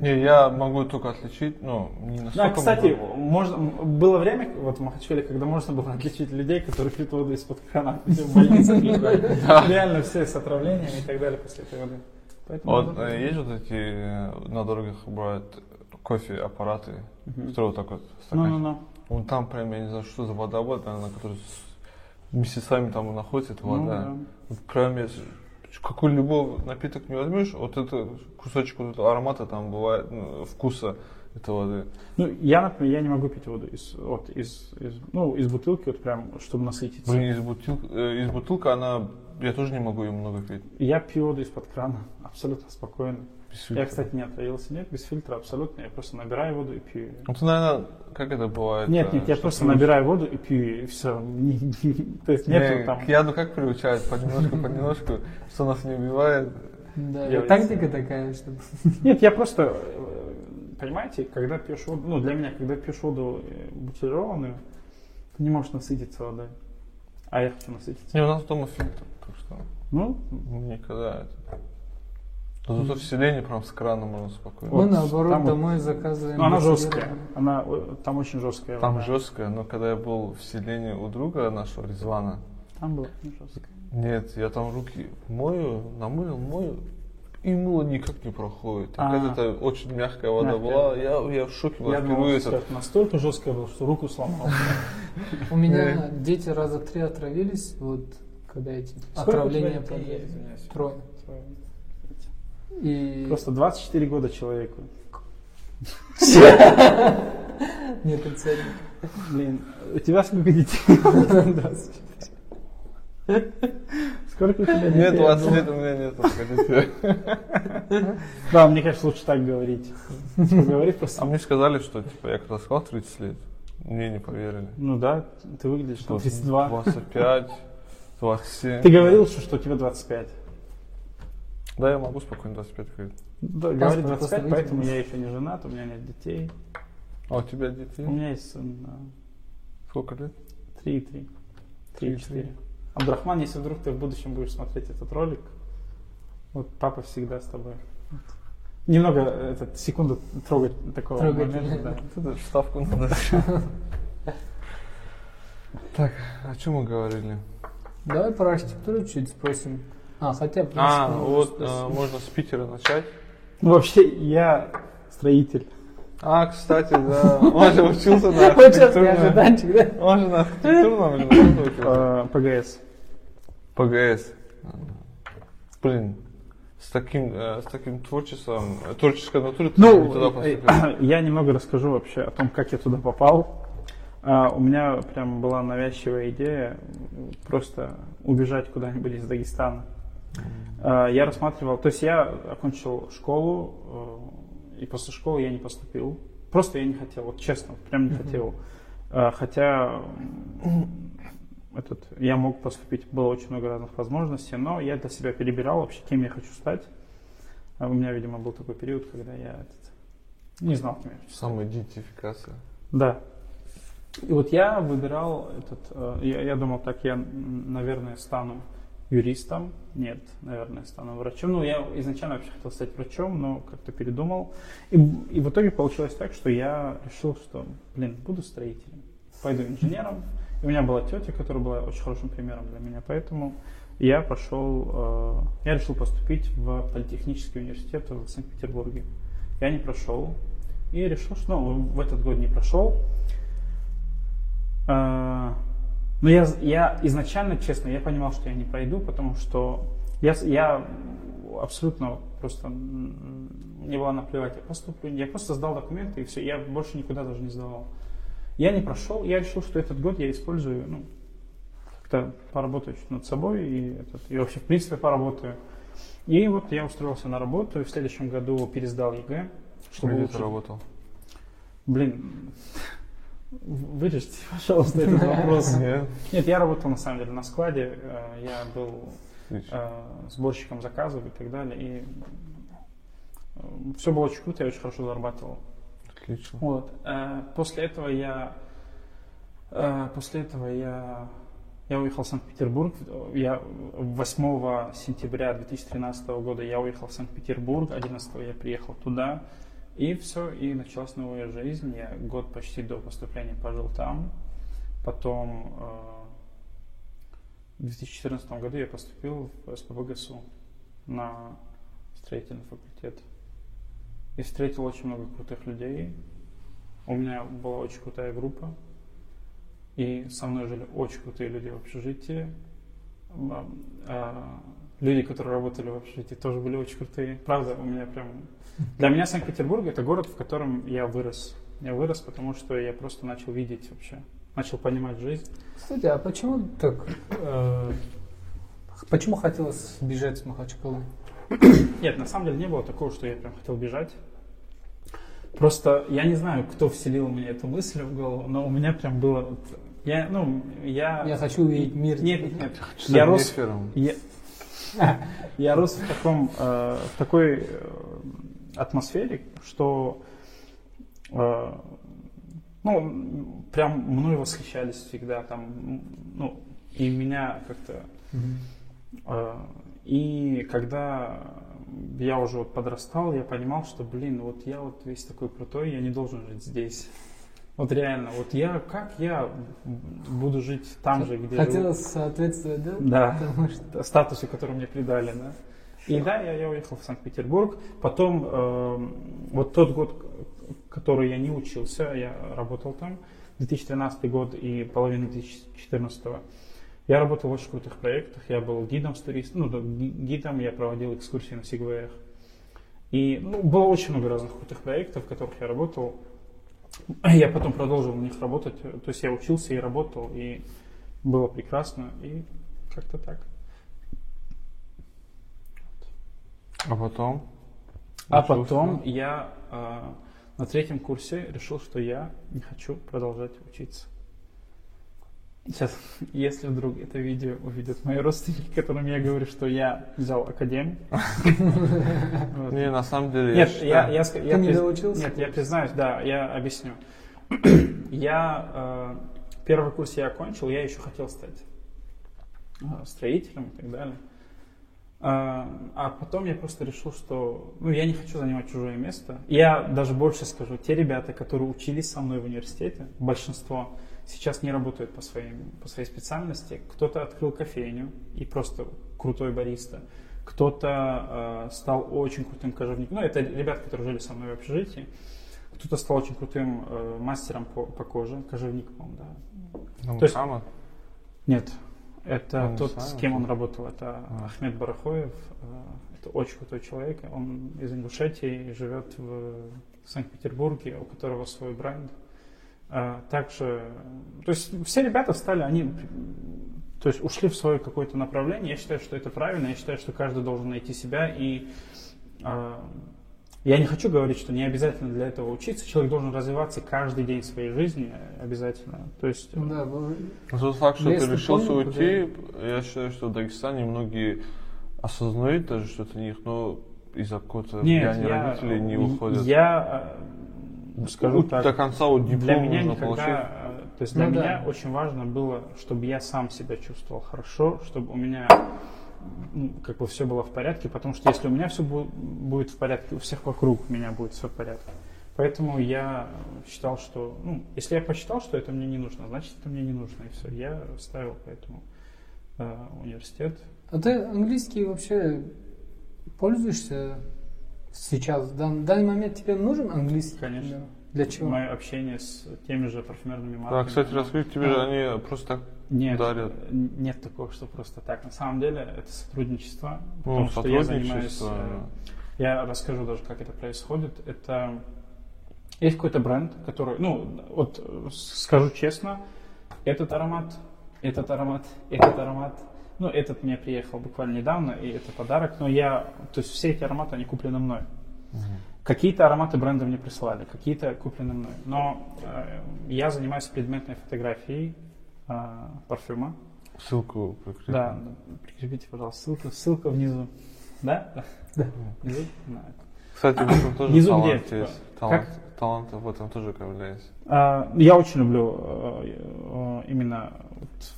Не, я могу только отличить, ну, не настолько. Да, кстати, могу. можно, было время вот в Махачкале, когда можно было отличить людей, которые пьют воду из-под крана, в больницах. Реально все с отравлениями и так далее после этой воды. Поэтому Вот э, есть вот эти на дорогах бывают кофе аппараты, которые вот так вот стаканчик. Ну-ну-ну. Вон там прям, я не знаю, что за водовод, наверное, который с- месяцами там находится, эта Ну, вода. да. Вот прям если какой любой напиток не возьмешь, вот это кусочек вот этого аромата там бывает, ну, вкуса, этой воды. Ну, я, например, я не могу пить воду из, вот, из, из, ну, из бутылки, вот прям, чтобы насытиться. Блин, из, бутылки, э, из бутылки она, я тоже не могу ее много пить. Я пью воду из-под крана, абсолютно спокойно. Без Я, фильтра. кстати, не отравился, нет, без фильтра абсолютно. Я просто набираю воду и пью. Ну, ты, наверное, как это бывает? Нет, э, нет, я что просто ты- набираю воду и пью, и все. То есть Не, нету там... К яду как приучают? Понемножку, понемножку, что нас не убивает. Да, тактика такая, что... Нет, я просто, э, понимаете, когда пьешь воду, ну, для меня, когда пьешь воду э, бутилированную, ты не можешь насытиться водой. А я хочу насытиться. Не, у нас дома фильтр, так что Ну, никогда это... Но зато в селении прям с крана можно спокойно. Мы Вот, наоборот там вот- домой заказываем. ну, она жесткая. Она, э, там очень жесткая Там вода. жесткая, но когда я был в селении у друга нашего, Резвана, Там было не жесткая. нет, я там руки мою, намылил, мою, и мыло никак не проходит. Так А. это очень мягкая вода Мягкая. была, я, я в шоке был Я думал, это- настолько жесткая была, что руку сломал. У меня дети раза три отравились, вот когда эти отравления. Трое. И... Просто 24 года человеку. Нет, цель. Блин, у тебя сколько детей? Сколько у тебя детей? Нет, 20 лет у меня нет. Да, мне кажется, лучше так говорить. Говори А просто. мне сказали, что типа я когда сказал 30 лет, мне не поверили. Ну да, ты выглядишь на 32. 25, 27. Ты говорил, что, что тебе 25. Да, я могу спокойно 25 говорить. Да, Паспорт говорит просто 25, выйди. поэтому я еще не женат, у меня нет детей. А у тебя детей? У меня есть сын Сколько лет? 3,3. 3,3. 3-4. Абдрахман, если вдруг ты в будущем будешь смотреть этот ролик, вот папа всегда с тобой. Немного, э, этот, секунду трогать такого Трогать. момента, да. Вставку надо. Так, о чем мы говорили? Давай про архитектуру чуть спросим. А, хотя, в принципе, А, можно вот э, можно с Питера начать. Ну, вообще, я строитель. А, кстати, да, он же учился на архитектурном. Он же на архитектурном или? Э, ПГС. ПГС. Блин, с таким, э, с таким творчеством, э, творческой натурой ты Ну, не туда поступил. я немного расскажу вообще о том, как я туда попал. А, у меня прям была навязчивая идея просто убежать куда-нибудь из Дагестана. А, я рассматривал, то есть я окончил школу, э, и после школы я не поступил. Просто я не хотел, вот честно, прям не хотел. А, хотя этот, я мог поступить, было очень много разных возможностей, но я для себя перебирал вообще, кем я хочу стать. А у меня, видимо, был такой период, когда я этот, не знал, кем я хочу стать. Самоидентификация. Да. И вот я выбирал этот, э, я, я думал, так, я, наверное, стану юристом. Нет, наверное, стану врачом. Ну, я изначально вообще хотел стать врачом, но как-то передумал. И, и в итоге получилось так, что я решил, что, блин, буду строителем. Пойду инженером. И у меня была тетя, которая была очень хорошим примером для меня, поэтому я пошел, э, я решил поступить в политехнический университет в Санкт-Петербурге. Я не прошел. И решил, что ну, в этот год не прошел. А, Но я, я изначально, честно, я понимал, что я не пройду, потому что я, я абсолютно просто м, мне было наплевать. Я поступлю, я просто сдал документы и все, я больше никуда даже не сдавал. Я не прошел, я решил, что этот год я использую, ну, как-то поработаю над собой и, этот, и вообще, в принципе, поработаю. И вот я устроился на работу и в следующем году пересдал ЕГЭ, чтобы Где лучше ты работал? Блин, вырежьте, пожалуйста, этот вопрос. Нет. Я работал на самом деле на складе, э, я был э, сборщиком заказов и так далее, и все было очень круто, я очень хорошо зарабатывал. Отлично. Вот. э, После этого я, э, после этого я, я уехал в Санкт-Петербург. Я 8 сентября 2013 года я уехал в Санкт-Петербург, 11 я приехал туда. И все, и началась новая жизнь. Я год почти до поступления пожил там. Потом э, в 2014 году я поступил в СПБГСУ на строительный факультет. И встретил очень много крутых людей. У меня была очень крутая группа. И со мной жили очень крутые люди в общежитии. М, а, люди, которые работали в общежитии, тоже были очень крутые. Правда, у меня прям... Для меня Санкт-Петербург это город, в котором я вырос. Я вырос, потому что я просто начал видеть вообще, начал понимать жизнь. Кстати, а почему так... э, почему хотелось сбежать с Махачкалы? Нет, на самом деле не было такого, что я прям хотел бежать. Просто я не знаю, кто вселил мне эту мысль в голову, но у меня прям было... вот- я, ну, я... Я хочу увидеть мир. Нет, нет, нет. Я рос, я, я рос в, таком, э, в такой э, атмосфере, что э, ну, прям мной восхищались всегда там, ну, и меня как-то Мгм. Э, И когда я уже вот подрастал, я понимал, что, блин, вот я вот весь такой крутой, я не должен жить здесь. Вот реально, вот я, как я буду жить там же, где живу? Хотелось соответствовать, да? Да, Потому что... статусу, который мне придали, да. И да, я, я уехал в Санкт-Петербург. Потом, э, вот тот год, который я не учился, я работал там, 2013 год и половина 2014 я работал в очень крутых проектах. Я был гидом с туристом, ну, гидом, я проводил экскурсии на Сигвеях. И ну, было очень много разных крутых проектов, в которых я работал. Я потом продолжил на них работать. То есть я учился и работал, и было прекрасно. И как-то так. А потом? А потом я э, на третьем курсе решил, что я не хочу продолжать учиться. Сейчас, если вдруг это видео увидят мои родственники, которым я говорю, что я взял академию. Не, на самом деле, Нет, я я не доучился? Нет, я признаюсь, да, я объясню. Я э, первый курс я окончил, я еще хотел стать строителем и так далее. А, а потом я просто решил, что ну, я не хочу занимать чужое место. Я даже больше скажу, те ребята, которые учились со мной в университете, большинство сейчас не работают по, своим, по своей специальности. Кто-то открыл кофейню и просто крутой бариста. Кто-то э, стал очень крутым кожевником. Ну, это ребята, которые жили со мной в общежитии. Кто-то стал очень крутым э, мастером по, по коже, кожевником, да. Ну, то есть-? Нет, это Он не тот, с кем он работал. Это А. Ахмед Барахоев. э, Это очень крутой человек. Он из Ингушетии, живет в Санкт-Петербурге, у которого свой бренд. А, Также, то есть все ребята стали, они то есть ушли в свое какое-то направление. Я считаю, что это правильно. Я считаю, что каждый должен найти себя. И а, я не хочу говорить, что не обязательно для этого учиться. Человек должен развиваться каждый день своей жизни обязательно. То есть Ну Да, вы- Но тот факт, что ты решился помнил, уйти, я считаю, что в Дагестане многие осознают даже, что это не их, но из-за какого-то влияния родителей не уходят. Я э, скажу так, До конца вот диплом для меня нужно никогда, получить. э, то есть для Ну да. меня очень важно было, чтобы я сам себя чувствовал хорошо, чтобы у меня ну, как бы все было в порядке, потому что если у меня все будет в порядке, у всех вокруг меня будет все в порядке. Поэтому я считал, что, ну, если я посчитал, что это мне не нужно, значит это мне не нужно, и все. Я ставил поэтому э, университет. А ты английский вообще пользуешься сейчас? В дан- данный момент тебе нужен английский? Конечно. Да. Для чего? Мое общение с теми же парфюмерными Да, марками. кстати, раскрыть тебе же они просто так Нет, дарят. нет такого, что просто так. На самом деле это сотрудничество, Ну, потому что я занимаюсь... сотрудничество. э, Я расскажу даже, как это происходит. Это есть какой-то бренд, который, ну, вот скажу честно, этот аромат, этот аромат, этот аромат, ну, этот мне приехал буквально недавно, и это подарок, но я, то есть все эти ароматы, они куплены мной. Какие-то ароматы бренда мне присылали, какие-то куплены мной. Но э, я занимаюсь предметной фотографией э, парфюма. Ссылку прикрепим. Да, прикрепите, пожалуйста, ссылку. Ссылка внизу. Да? Да. Внизу? Да. Кстати, в этом тоже Внизу талант где? есть. Как? Талант, талант в этом тоже проявляется. А, Я очень люблю э, э, именно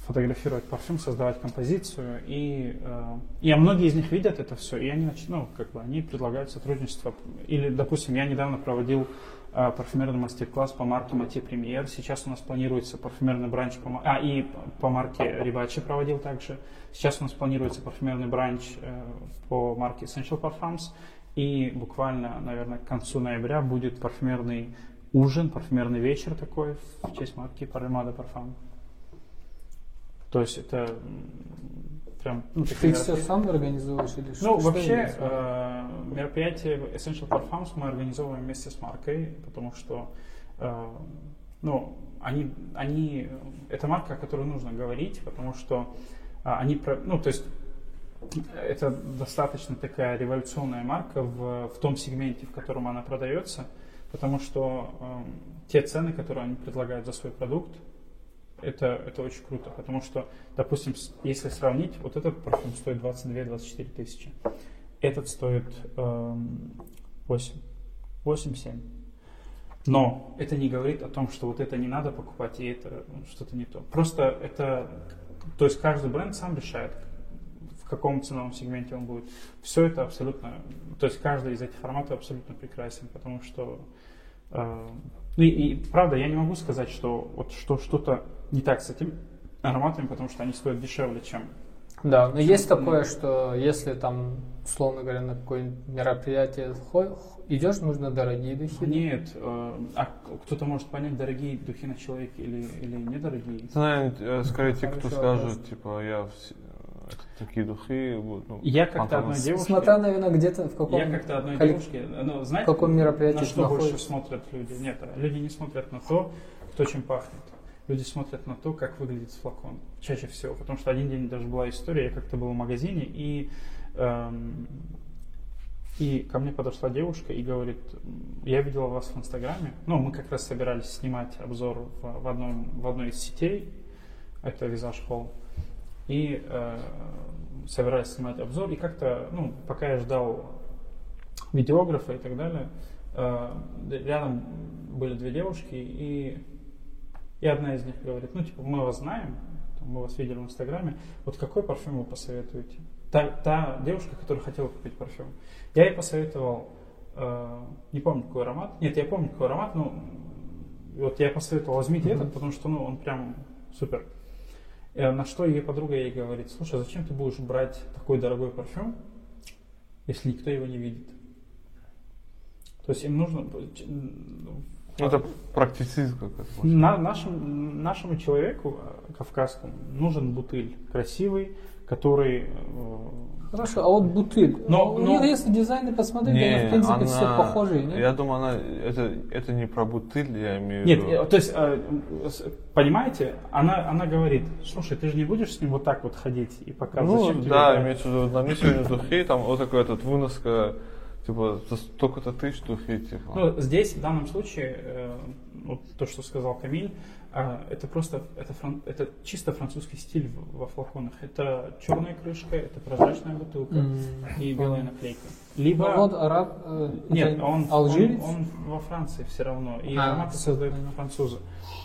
фотографировать парфюм, создавать композицию. И, э, и многие из них видят это все, и они начнут, ну, как бы, они предлагают сотрудничество. Или, допустим, я недавно проводил э, парфюмерный мастер-класс по марке Мати Премьер. Сейчас у нас планируется парфюмерный бранч по, а, и по марке Рибачи проводил также. Сейчас у нас планируется парфюмерный бранч э, по марке Essential Parfums. И буквально, наверное, к концу ноября будет парфюмерный ужин, парфюмерный вечер такой в честь марки Парамада Парфам. То есть это прям... Ну, Ты все сам организуешь или что? Ну, что вообще, имеется в виду? э, мероприятие Essential Parfums мы организовываем вместе с маркой, потому что, э, ну, они, они, это марка, о которой нужно говорить, потому что а, они, ну, то есть, это достаточно такая революционная марка в, в том сегменте, в котором она продается, потому что эм, те цены, которые они предлагают за свой продукт, это, это очень круто, потому что, допустим, если сравнить, вот этот парфюм стоит 22-24 тысячи, этот стоит эм, 8, 8-7. Но это не говорит о том, что вот это не надо покупать, и это ну, что-то не то. Просто это, то есть каждый бренд сам решает, в каком ценовом сегменте он будет. Все это абсолютно, то есть каждый из этих форматов абсолютно прекрасен, потому что, э, и, и правда, я не могу сказать, что вот что что-то не так с этими ароматами, потому что они стоят дешевле, чем Да, но есть такое, что если там, условно говоря, на какое-нибудь мероприятие идешь, нужно дорогие духи. Нет, э, а кто-то может понять, дорогие духи на человеке или, или недорогие. Это, наверное, э, скорее те, кто скажет, вопрос. типа, я такие духи будут. Ну, Я как-то одной девушке... Смотря, наверное, где-то в каком... Я как-то одной коллек- девушке, ну, знаете, в каком мероприятии на что больше находишься? смотрят люди? Нет, люди не смотрят на то, кто чем пахнет. Люди смотрят на то, как выглядит флакон. Чаще всего. Потому что один день даже была история, я как-то был в магазине, и, эм, и ко мне подошла девушка и говорит, я видела вас в Инстаграме. Ну, мы как раз собирались снимать обзор в, в, одном, в одной из сетей, это Visage Hall. И э, собирались снимать обзор, и как-то, ну, пока я ждал видеографа и так далее, э, рядом были две девушки, и, и одна из них говорит, ну, типа, мы вас знаем, мы вас видели в Инстаграме, вот какой парфюм вы посоветуете? Та, та девушка, которая хотела купить парфюм. Я ей посоветовал, э, не помню, какой аромат, нет, я помню, какой аромат, но вот я посоветовал, возьмите этот, потому что, ну, он прям супер. Э, На что ее подруга ей говорит, слушай, а зачем ты будешь брать такой дорогой парфюм, если никто его не видит? То есть им нужно... Ну, это практицизм какой-то. На, нашему, нашему человеку э, кавказскому нужен бутыль красивый, который... Хорошо, а вот бутыль. Но- у но- них, если дизайны посмотреть, они, в принципе, все похожие, нет? Я думаю, она, это, это не про бутыль, я имею в Нет, виду. э, то есть, э, понимаете, она, она говорит, слушай, ты же не будешь с ним вот так вот ходить и показывать, Ну, зачем тебе да, это?» имеется в виду, на мне сегодня духи, там вот такой этот выноска, типа, за столько-то тысяч духи, типа. Ну, здесь, в данном случае, э, вот то, что сказал Камиль, э, это просто, это, фран- это чисто французский стиль в- во флаконах. Это черная крышка, это прозрачная бутылка М. и белая наклейка. Либо... Ну, вот араб... э, Нет, он, алжирец? он, он во Франции все равно. И А, ароматы создают понял. французы.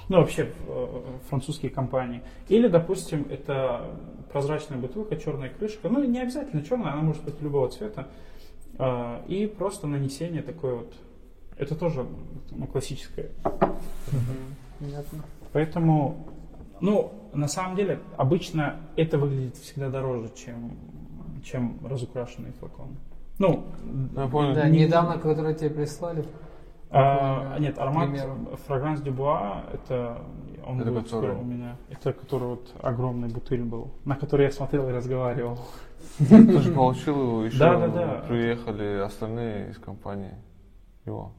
Ну, вообще, э, французские компании. Или, допустим, это прозрачная бутылка, черная крышка. Ну, не обязательно черная, она может быть любого цвета. А, И просто нанесение такое вот. Это тоже ну, классическое. Понятно. Поэтому, ну, на самом деле, обычно это выглядит всегда дороже, чем, чем разукрашенный флакон. Ну, я понял. Да, недавно, который тебе прислали. А, нет, аромат. Фрагранс Дюбуа, это он Это будет который? у меня. Это который вот огромный бутыль был, на который я смотрел и разговаривал. Ты же получил его, еще Да, да, да. приехали остальные из компании его.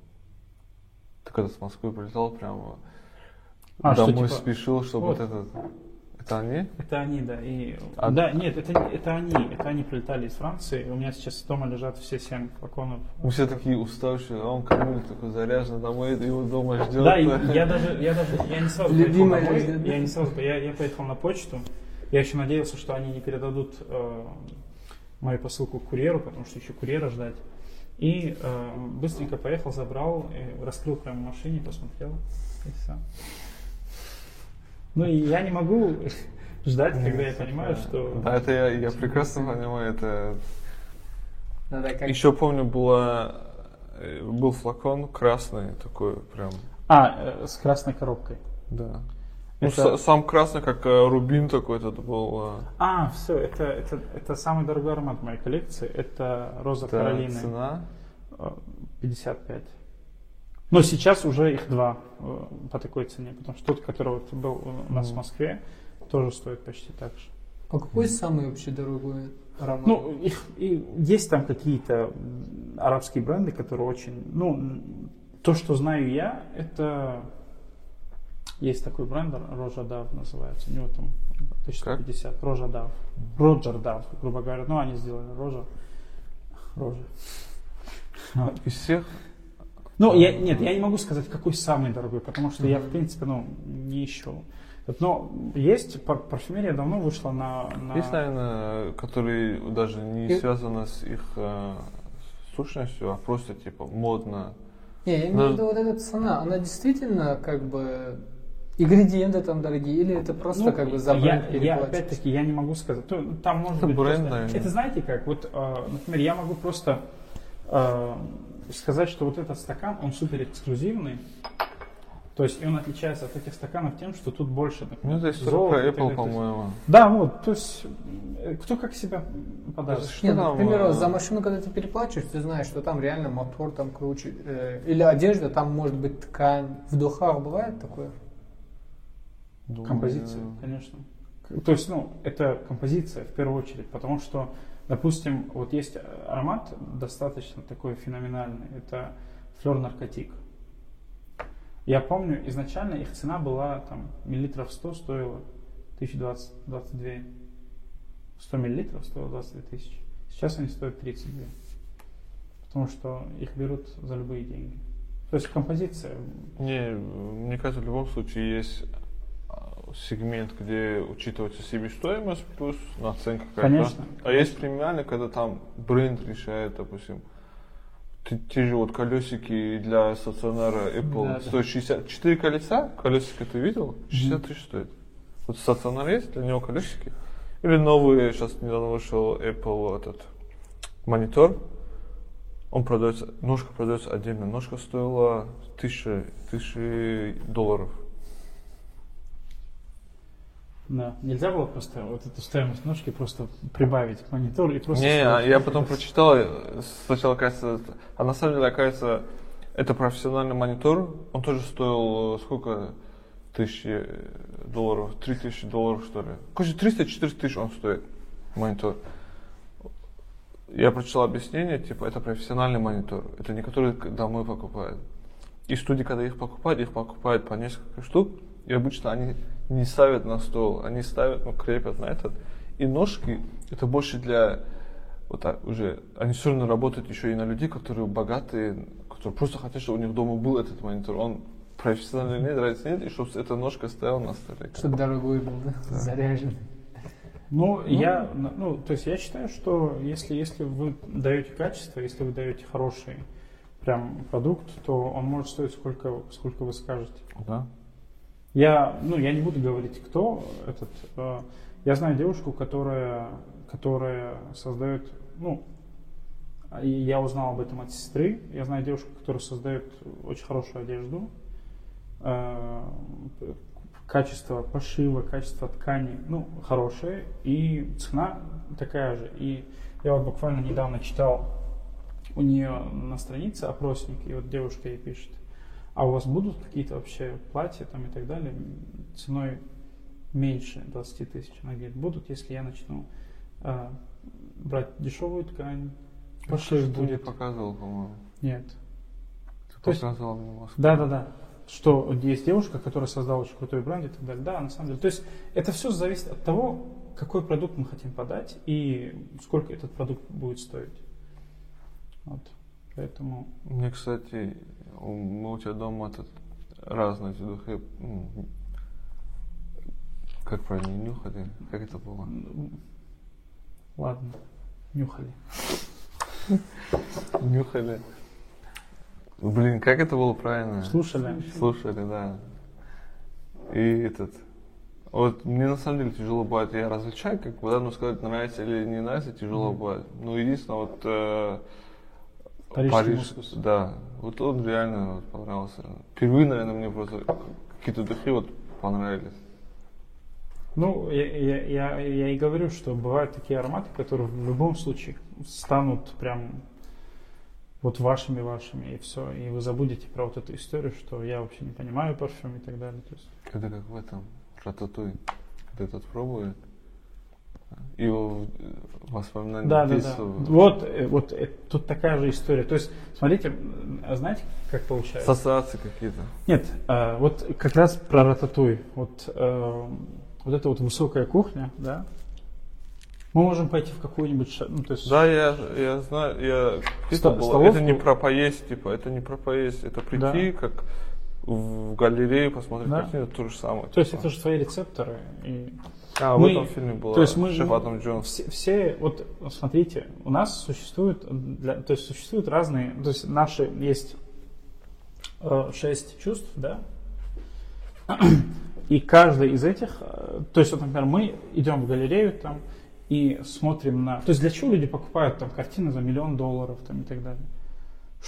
Ты когда с Москвы прилетал, прямо А, что, домой типа, спешил, чтобы вот. вот этот... Это они? Это они, да. И, А- Да, нет, это, это они. Это они прилетали из Франции. У меня сейчас дома лежат все семь флаконов. Мы все такие уставшие, а он Камиль такой заряжен домой, его дома ждет. Да, и я даже, я даже, я не сразу Любимая поехал домой, я не сразу, я, я поехал на почту, я еще надеялся, что они не передадут э, мою посылку курьеру, потому что еще курьера ждать. И э, быстренько поехал, забрал, и раскрыл прямо в машине, посмотрел, и все. Ну и я не могу ждать, когда я понимаю, что... Да, это я, я прекрасно понимаю, это... Надо как Еще помню, была, э, был флакон красный такой прям, А, э, с красной коробкой. да. Ну, Это- с- сам красный, как э, рубин такой этот был. э, А, все, это, это, это самый дорогой аромат в моей коллекции. Это Роза это Каролины. цена. Э, 55. Но сейчас уже их два э, по такой цене, потому что тот, который вот был у нас в Мгм. Москве, тоже стоит почти так же. А какой самый вообще дорогой аромат? Ну, их, и есть там какие-то арабские бренды, которые очень, ну, то, что знаю я, это есть такой бренд, Рожа Дав называется, у него там 1150, Рожа Дав, Роджер Дав, грубо говоря, ну, они сделали Рожа, Рожа. Из всех Ну, я, нет, я не могу сказать, какой самый дорогой, потому что я, в принципе, ну, не ищу. Но есть, пар- парфюмерия давно вышла на... на- Есть, наверное, которые даже не И- связаны с их э, сущностью, а просто типа модно. Не, я имею в Ну- виду вот эта цена, она действительно как бы ингредиенты там дорогие, или это просто Ну, как бы за я, бренд я, переплачивать? опять-таки, я не могу сказать. То- Там может Это быть бренд, просто- наверное. Это знаете как? Вот, э, например, я могу просто э, сказать, что вот этот стакан, он супер эксклюзивный. То есть и он отличается от этих стаканов тем, что тут больше Ну, например, золота про и так Apple. То есть- по-моему. Да, вот, то есть э, кто как себя подаст. Что Не, ну, там, к примеру, э, за машину, когда ты переплачиваешь, ты знаешь, что там реально мотор там круче. э, или одежда, там может быть ткань. В духах бывает такое? Думаю, Композиция, конечно. То есть, ну, это композиция в первую очередь, потому что, допустим, вот есть аромат достаточно такой феноменальный, это флер наркотик. Я помню, изначально их цена была там миллилитров 100 стоила 1022. 100 миллилитров стоило 22 тысячи. Сейчас они стоят 32. Потому что их берут за любые деньги. То есть композиция, Не, мне кажется, в любом случае есть сегмент, где учитывается себестоимость плюс наценка какая-то. Конечно. А есть премиальный, когда там бренд решает, допустим, те, те же вот колесики для стационара Apple Да, стоят 64 колеса, колесики ты видел? 60 тысяч стоит. Вот стационар есть, для него колесики. Или новый, сейчас недавно вышел Apple этот монитор, он продается, ножка продается отдельно. Ножка стоила тысячи, тысячи долларов. Да, нельзя было просто вот эту стоимость ножки просто прибавить к монитору и просто... Не, а я что потом прочитал, э, сначала, кажется, а на самом деле, оказывается, это профессиональный монитор, он тоже стоил э, сколько тысяч э, долларов, три тысячи долларов, что ли. Короче, 300-400 тысяч он стоит, монитор. Я прочитал объяснение, типа, это профессиональный монитор, это не который домой покупают. И студии, когда их покупают, их покупают по несколько штук, и обычно они не ставят на стол, они ставят, ну, крепят на этот. И ножки, это больше для, вот так, уже, они все равно работают еще и на людей, которые богатые, которые просто хотят, чтобы у них дома был этот монитор. Он профессиональный нет, разницы нет, и чтобы эта ножка стояла на столе. Чтобы дорогой был, да? Заряженный. Ну, я, ну, то есть я считаю, что если, если вы даете качество, если вы даете хороший прям продукт, то он может стоить сколько, сколько вы скажете. Да? Я, ну, я не буду говорить, кто этот. э, Я знаю девушку, которая, которая создает, ну, я узнал об этом от сестры. Я знаю девушку, которая создает очень хорошую одежду. Э, Качество пошива, качество ткани, ну, хорошее. И цена такая же. И я вот буквально недавно читал у нее на странице опросник, и вот девушка ей пишет, а у вас будут какие-то вообще платья там и так далее ценой меньше 20 тысяч? Она говорит, будут, если я начну а, брать дешевую ткань, пошив не будет. показывал, по-моему. Нет. Ты То есть- показывал мне Москву. Да, да, да. Что есть девушка, которая создала очень крутой бренд и так далее. Да, на самом деле. То есть это все зависит от того, какой продукт мы хотим подать и сколько этот продукт будет стоить. Вот. Поэтому Мне, кстати, у- мы у тебя дома этот разные эти духи, м, как правильно, нюхали, как это было? ладно, нюхали. Нюхали. Блин, как это было правильно? Слушали. Слушали, да. И этот, вот мне на самом деле тяжело бывает, я различаю, как бы, да, ну сказать, нравится или не нравится, тяжело бывает. Ну, единственное, вот э, Парижский Париж, мускус. да, вот он реально вот понравился. Впервые, наверное, мне просто какие-то духи вот понравились. Ну, я, я, я, я и говорю, что бывают такие ароматы, которые в любом случае станут прям вот вашими-вашими, и все. И вы забудете про вот эту историю, что я вообще не понимаю парфюм и так далее. То есть, Это как в этом, рататуй, когда этот пробует, и воспоминания Да, да, да. Вот, э, вот э, тут такая же история. То есть, смотрите, а знаете, как получается? Ассоциации какие-то. Нет, э, вот как раз про рататуй. Вот, э, вот эта вот высокая кухня, да, мы можем пойти в какую-нибудь, ну, то есть, Да, я, я знаю, я Сто- это, было, столовку? это не про поесть, типа, это не про поесть, это прийти, как в галерею посмотреть Да. картину, то же самое. то есть типа. это же твои рецепторы. И А, мы- в этом фильме было то есть мы- шеф Адам Джонс. все, все, вот смотрите, у нас существуют, для, то есть существуют разные, то есть наши есть э, шесть чувств, да, и каждый из этих, э, то есть вот, например, мы идем в галерею там и смотрим на, то есть для чего люди покупают там картины за миллион долларов там и так далее,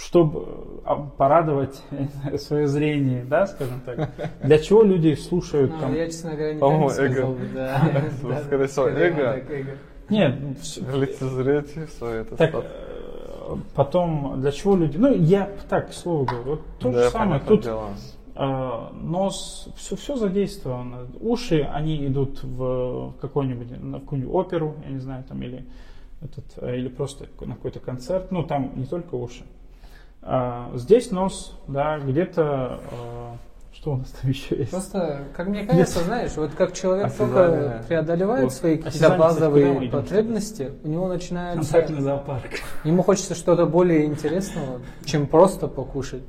чтобы э, порадовать не свое зрение, да, скажем так. Для чего люди слушают Ну, там? я, честно говоря, не По-моему, так сказал эго. бы, да. Скорее всего, эго. Нет, Лицезреть все это. Э, потом, для чего люди... Ну, я так, к слову говорю, вот то же самое. Тут э, нос, все, все задействовано. Уши, они идут в какой-нибудь, на какую-нибудь оперу, я не знаю, там, или, этот, э, или просто на какой-то концерт. Ну, там не только уши. А, здесь нос, да, где-то... э, что у нас там еще есть? Просто, как мне кажется, знаешь, вот как человек только Осязание. преодолевает Вот. свои какие-то кстати, базовые потребности, у него начинается... Зоопарк. Ему хочется что-то более интересного, чем просто покушать.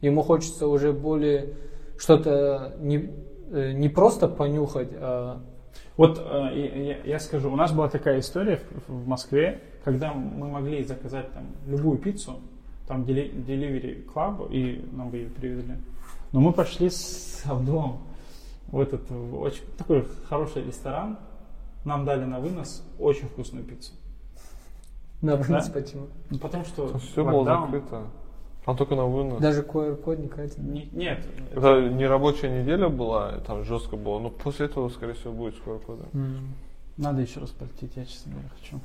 Ему хочется уже более что-то не, э, не просто понюхать, а Вот э, я, скажу, у нас была такая история в Москве, когда мы могли заказать там любую пиццу, там Delivery Club, и нам ее привезли. Но мы пошли с Абдулом в этот в очень такой хороший ресторан. Нам дали на вынос очень вкусную пиццу. на вынос Да? почему. Ну, потому что Все было закрыто. Там только на вынос. Даже QR-код не катит. Не- нет, это- Это не рабочая неделя была, там жестко было, но после этого, скорее всего, будет скоро кода. надо еще раз полететь, я честно говоря хочу.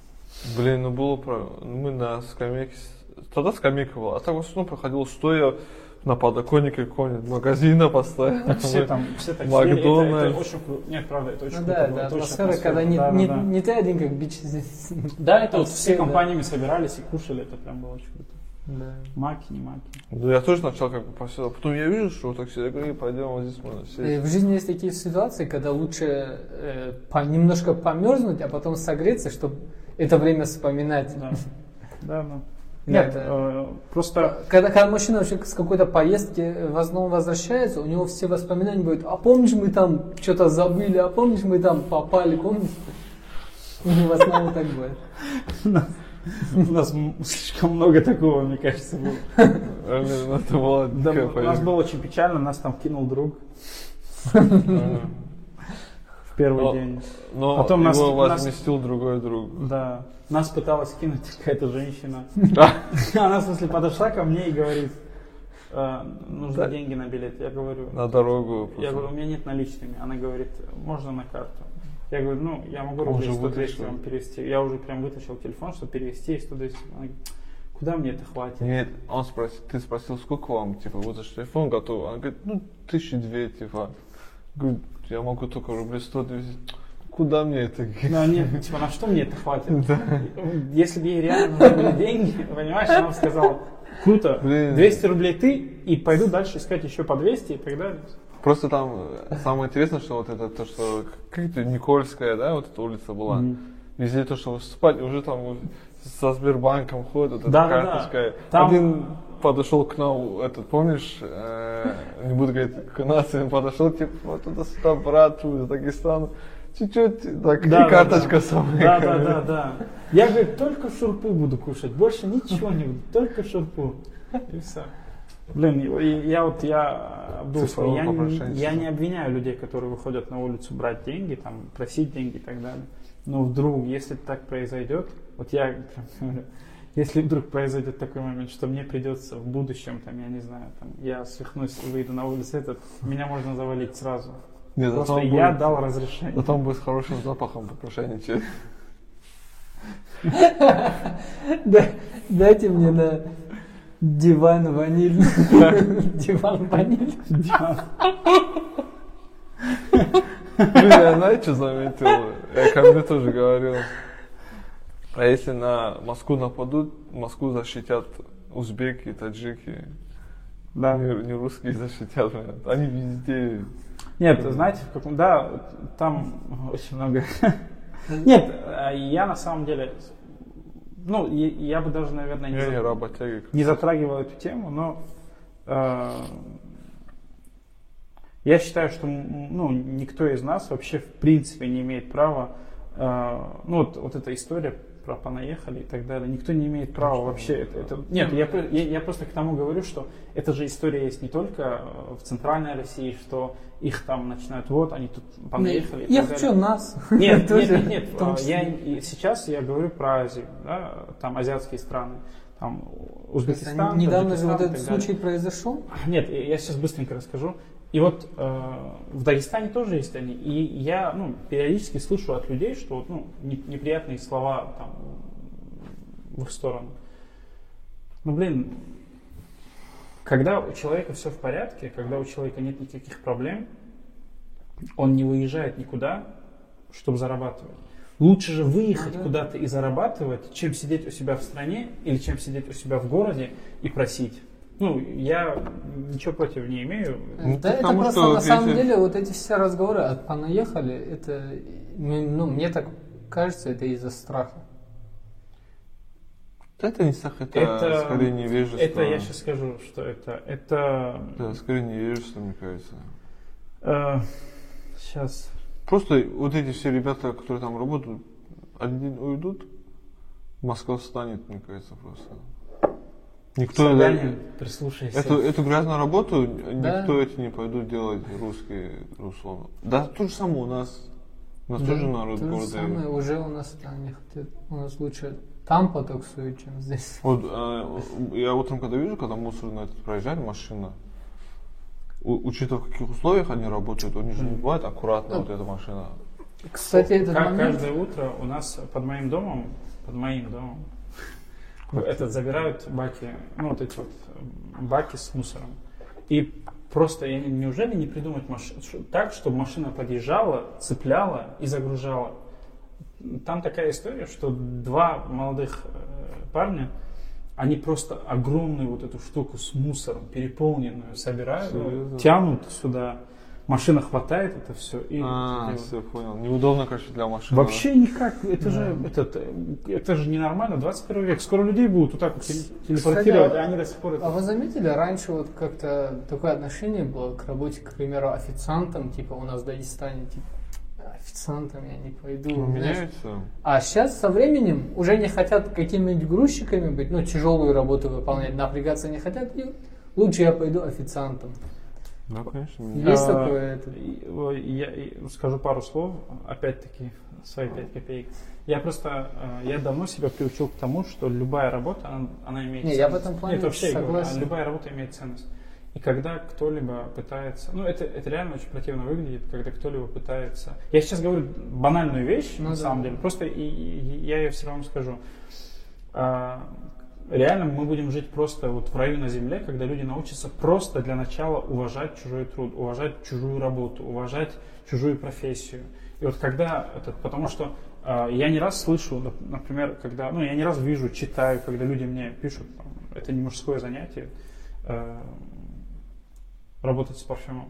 Блин, ну было про... Мы на скамейке... Тогда скамейка была, а так в основном проходил стоя на подоконнике какого-нибудь магазина постоянно. Так все там, все так сидели, это, это Макдональдс. очень круто. Нет, правда, это очень Ну круто да, да, атмосфера, когда не, да, да, не, да. не ты один как бич здесь. Да, это вот все все, да. компаниями собирались и кушали, это прям было очень круто. Да. Маки, не маки. Да я тоже начал как бы поседал. Потом я вижу, что так все, я говорю, пойдем вот здесь можно И сесть. в жизни есть такие ситуации, когда лучше э, по- немножко померзнуть, а потом согреться, чтобы это время вспоминать. Да, да, да. Нет, э, просто Когда, когда мужчина вообще с какой-то поездки в основном возвращается, у него все воспоминания будут, а помнишь, мы там что-то забыли, а помнишь, мы там попали, помнишь? У него в основном так будет. у нас слишком много такого, мне кажется, было. Ну, Это Да, у нас было очень печально, нас там кинул друг в первый день. Но Потом его нас- возместил другой друг. Да, нас пыталась кинуть какая-то женщина. Она, в смысле, подошла ко мне и говорит, «Э, нужны Да. деньги на билет. Я говорю, На дорогу. Я говорю, у меня нет наличными. Она говорит, можно на карту. Я говорю, ну, я могу рублей же 100 вытащил. вам перевести. Я уже прям вытащил телефон, чтобы перевести 100 200. Она говорит, куда мне это хватит? Нет, он спросил, ты спросил, сколько вам, типа, вот за телефон готов? Она говорит, ну, тысячи две, типа. Говорю, я могу только рублей 100 200. Куда мне это? Ну, нет, типа, на что мне это хватит? Если бы ей реально нужны были деньги, понимаешь, она бы сказала, круто, Блин. 200 рублей ты, и пойду дальше искать еще по 200 и так далее. Просто там э, самое интересное, что вот это то, что как это Никольская, да, вот эта улица была. Мгм. Везде то, что выступать, уже там со Сбербанком ходят, вот эта Да, да, да. карточка. Там- Один подошел к нам, этот, помнишь, э, не буду говорить, к нас, он подошел, типа, вот туда-сюда, брат, из Дагестана, чуть-чуть, так, Да, и карточка да, самая. Да, да, да, да. Я, говорю, только шурпу буду кушать, больше ничего не буду, только шурпу. И все. Блин, я вот, я, Абдул, я, не- я не обвиняю людей, которые выходят на улицу брать деньги, там, просить деньги и так далее. Но вдруг, если так произойдет, вот я прям говорю, если вдруг произойдет такой момент, что мне придется в будущем, там, я не знаю, там, я свихнусь и выйду на улицу, этот, меня можно завалить сразу. Нет, Просто зато я будет- дал разрешение. Зато он будет с хорошим запахом попрошайничать. Да, дайте мне на диван ваниль. Диван ваниль. Блин, я знаете, что заметил? Я ко мне тоже говорил. А если на Москву нападут, Москву защитят узбеки, таджики. Да. Не, не русские защитят. блин. Они везде. Нет, знаете, в каком... Да, там очень много... Нет, а я на самом деле... Ну, я, бы даже, наверное, не, Я не за- работяги. не затрагивал эту тему, но э, я считаю, что ну, никто из нас вообще в принципе не имеет права, э, ну вот, вот эта история понаехали и так далее, никто не имеет права вообще это, это- нет, я, я, я просто к тому говорю, что эта же история есть не только э, в центральной России, что их там начинают, вот, они тут понаехали. Я хочу нас. Нет, нет, нет, нет. числе. Я, сейчас я говорю про Азию, да, там азиатские страны, там Узбекистан, Недавно же вот этот случай произошел. Нет, я сейчас быстренько расскажу. И вот э, в Дагестане тоже есть они. И я ну, периодически слышу от людей, что ну, не- неприятные слова там, в их сторону. Ну, блин, когда у человека все в порядке, когда у человека нет никаких проблем, он не выезжает никуда, чтобы зарабатывать. Лучше же выехать да. куда-то и зарабатывать, чем сидеть у себя в стране или чем сидеть у себя в городе и просить. Ну, я ничего против не имею. Ну, да, это просто что на самом деле вот эти все разговоры от понаехали, это, ну, мне так кажется, это из-за страха. Да Это не страх, это, Это- скорее невежество. Это я сейчас скажу, что это. Это Это скорее невежество, мне кажется. сейчас. Просто вот эти все ребята, которые там работают, один уйдут, Москва встанет, мне кажется, просто. Никто Собянин, прислушайся. эту, эту грязную работу Да. никто эти не пойдут делать русские, условно. Да, то же самое у нас. У нас Да, тоже народ то же города. самое уже у нас там не хотят. У нас лучше там потоксуют, чем здесь. Вот э, я утром, когда вижу, когда мусор на этот проезжает машина, у- учитывая в каких условиях они работают, у них же не бывает аккуратно вот эта машина. Кстати, этот Ка- момент... Каждое утро у нас под моим домом, под моим домом, этот забирают баки, ну вот эти вот баки с мусором. И просто я не- неужели не придумать маш- так, чтобы машина подъезжала, цепляла и загружала? Там такая история, что два молодых э, парня, они просто огромную вот эту штуку с мусором, переполненную, собирают, ну, Серьезно? тянут сюда, машина хватает это все и А, все, понял. Неудобно, конечно, для машины. Вообще никак. Это же, этот, э, это же ненормально. 21 век. Скоро людей будут вот так вот теле- телепортировать, Кстати, а они до сих пор... это- А вы заметили, раньше вот как-то такое отношение было к работе, к примеру, официантам, типа у нас в Дагестане, типа, официантом я не пойду. Ну, знаешь. меняется. А сейчас со временем уже не хотят какими-нибудь грузчиками быть, ну, тяжелую работу выполнять, напрягаться не хотят, и лучше я пойду официантом. Да, конечно. Есть А, такое это? Я и скажу пару слов, опять-таки, свои пять копеек. Я просто, э, я давно себя приучил к тому, что любая работа, она, она имеет Не, ценность. я в этом плане Нет, вообще, я говорю, согласен. а любая работа имеет ценность. И когда кто-либо пытается, ну это, это реально очень противно выглядит, когда кто-либо пытается. Я сейчас говорю банальную вещь, Ну на да. самом деле, просто и, и- я ее все равно скажу. А, реально мы будем жить просто вот в раю на земле, когда люди научатся просто для начала уважать чужой труд, уважать чужую работу, уважать чужую профессию. И вот когда этот, потому что а, я не раз слышу, нап- например, когда, ну я не раз вижу, читаю, когда люди мне пишут, там, это не мужское занятие, э, работать с парфюмом.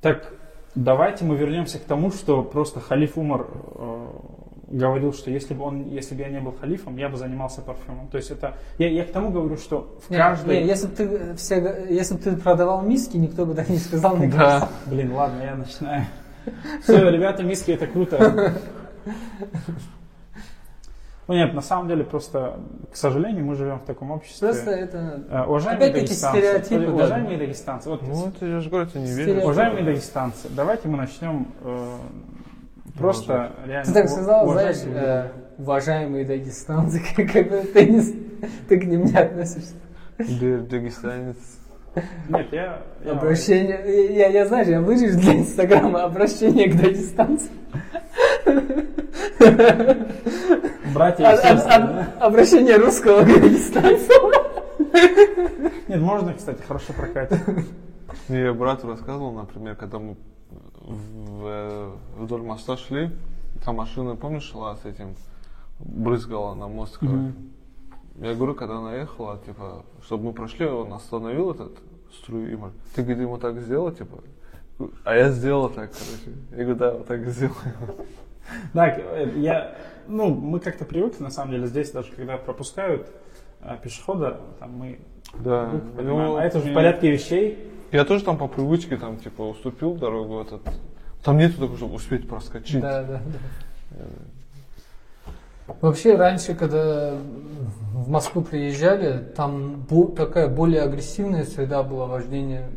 Так давайте мы вернемся к тому, что просто халиф Умар э, говорил, что если бы он, если бы я не был халифом, я бы занимался парфюмом. То есть это, я, я к тому говорю, что в Не, каждой, не, если бы ты все, если бы ты продавал миски, никто бы так не сказал, мне Да. блин, ладно, я начинаю. Все, ребята, миски это круто. Ну нет, на самом деле просто, к сожалению, мы живем в таком обществе. Просто это... Э, Уважаемые Опять-таки дагестанцы, стереотипы, да. уважаемые дагестанцы, вот Ну, это я же говорю, это не верю. Уважаемые дагестанцы, давайте мы начнем э, просто реально. Ты так сказал, уважать знаешь, э, уважаемые дагестанцы, как, как бы ты, не, ты к ним не относишься. Д- Дагестанец. Нет, я. я- Обращение, я, я, знаешь, я вырежу для Инстаграма обращение к дагестанцам. Братья и сестры. а- да? Обращение русского к дагестанцам. Нет, можно, кстати, хорошо прокатить. Мне я брату рассказывал, например, когда мы в, э, вдоль моста шли, там машина, помнишь, шла с этим, брызгала на мост. короче. Я говорю, когда она ехала, типа, чтобы мы прошли, он остановил этот струю и говорит, ты, говорит, ему так сделал, типа, а я сделал так, короче. Я говорю, да, вот так сделал. Да, э, я, ну, мы как-то привыкли, на самом деле, здесь даже, когда пропускают э, пешехода, там мы Да. ну, а это же в порядке вещей. Я тоже там по привычке, там, типа, уступил дорогу этот. Там нету такого, чтобы успеть проскочить. Да, да, да. Вообще, раньше, когда в Москву приезжали, там такая более агрессивная среда была вождения.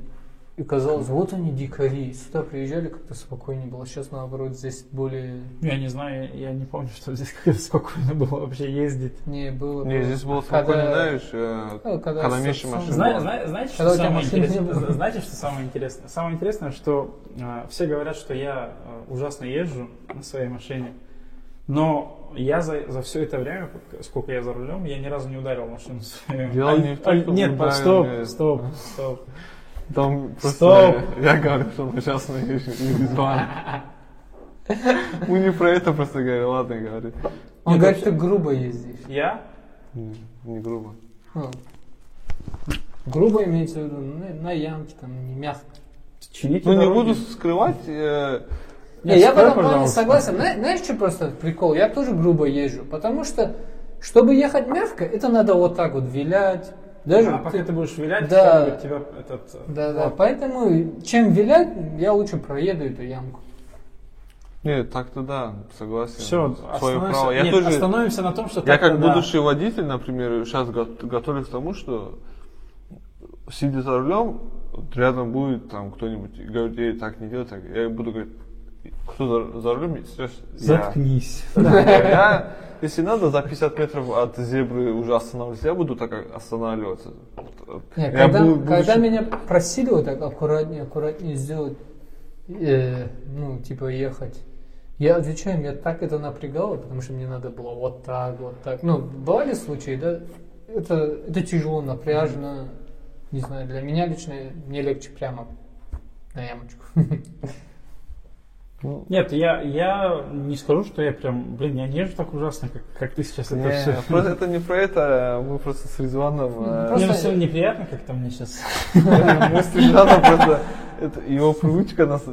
И казалось, вот они дикари. Сюда приезжали, как-то спокойнее было. Сейчас, наоборот, здесь более... Я не знаю, я, я не помню, что здесь как-то спокойно было вообще ездить. Не, было... Не, было. здесь было Когда- спокойно, знаешь, э, Ну, когда когда с- меньше машин Зна- зна- знаете, что Когда самое интересное? Знаете, что самое интересное? Самое интересное, что э, все говорят, что я э, ужасно езжу на своей машине, но я за, за все это время, сколько я за рулем, я ни разу не ударил машину. Дело А- не в том, а- Нет, ударил, стоп, нет. стоп, стоп. Там просто Стоп! я говорю, что мы сейчас на визуально. Мы не про это просто говорим, ладно, говори. Он говорит, ты грубо ездишь. Я? Не, грубо. Ну, грубо имеется в виду на, ямке, там, не мягко. Чините Ну не буду скрывать, э, Не, я в этом плане согласен. Зна- Знаешь, что просто прикол? Я тоже грубо езжу, потому что, чтобы ехать мягко, это надо вот так вот вилять. Даже А пока ты будешь вилять, Да. тебя этот... э, Да, да. вот. Поэтому, чем вилять, я лучше проеду эту ямку. нет, так-то да, согласен. Все, Свое право. Я нет, тоже, остановимся на том, что я как да. будущий водитель, например, сейчас готовлюсь к тому, что сидя за рулем, вот рядом будет там кто-нибудь и говорит, ей так не делай, так. Я буду говорить, кто за, за рулем. Заткнись. Я, если надо, за 50 метров от зебры уже останавливаться, я буду так останавливаться. Не, Я когда, буду- когда меня просили вот так аккуратнее, аккуратнее сделать, э, ну, типа ехать, я отвечаю, меня так это напрягало, потому что мне надо было вот так, вот так. Ну, бывали случаи, да? Это, это тяжело, напряжно. Не знаю, для меня лично мне легче прямо на ямочку. Ну, Нет, я, я не скажу, что я прям, блин, я не езжу так ужасно, как, как ты сейчас это не, все. просто это не про это, мы просто с Резваном... э, Просто- Мне все неприятно как-то мне сейчас. Мы с Резваном просто... это его привычка нас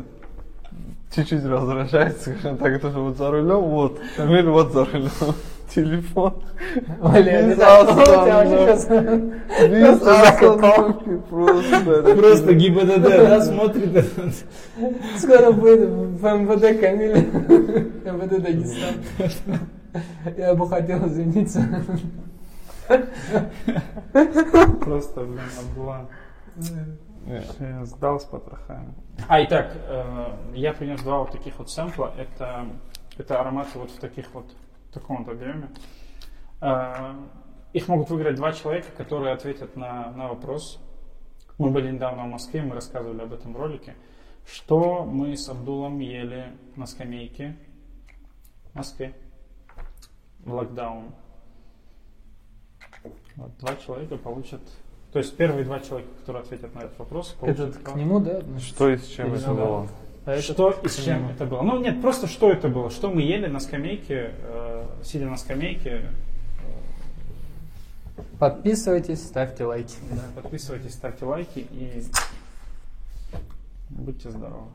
чуть-чуть раздражает, скажем так, это же вот за рулем, вот, Камиль вот за рулем, телефон, не без остановки. Просто просто. ГИБДД, да, смотрит. Скоро будет в МВД Камиль. МВД Дагестан. Я бы хотел извиниться. Просто, блин, обла. Я сдал с потрохами. А, итак, э, я принес два вот таких вот сэмпла. Это, это ароматы вот в таких вот, в таком вот объеме. Э, их могут выиграть два человека, которые ответят на, на вопрос. Мы были недавно в Москве, мы рассказывали об этом ролике. Что мы с Абдулом ели на скамейке в Москве в локдаун. Вот, два человека получат... То есть первые два человека, которые ответят на этот вопрос, получат... Этот к нему, да? относится? Что и с чем это наоборот? А Что и с чем это было? Ну нет, просто что это было? Что мы ели на скамейке, э, сидя на скамейке. Подписывайтесь, ставьте лайки. Да, подписывайтесь, ставьте лайки и будьте здоровы.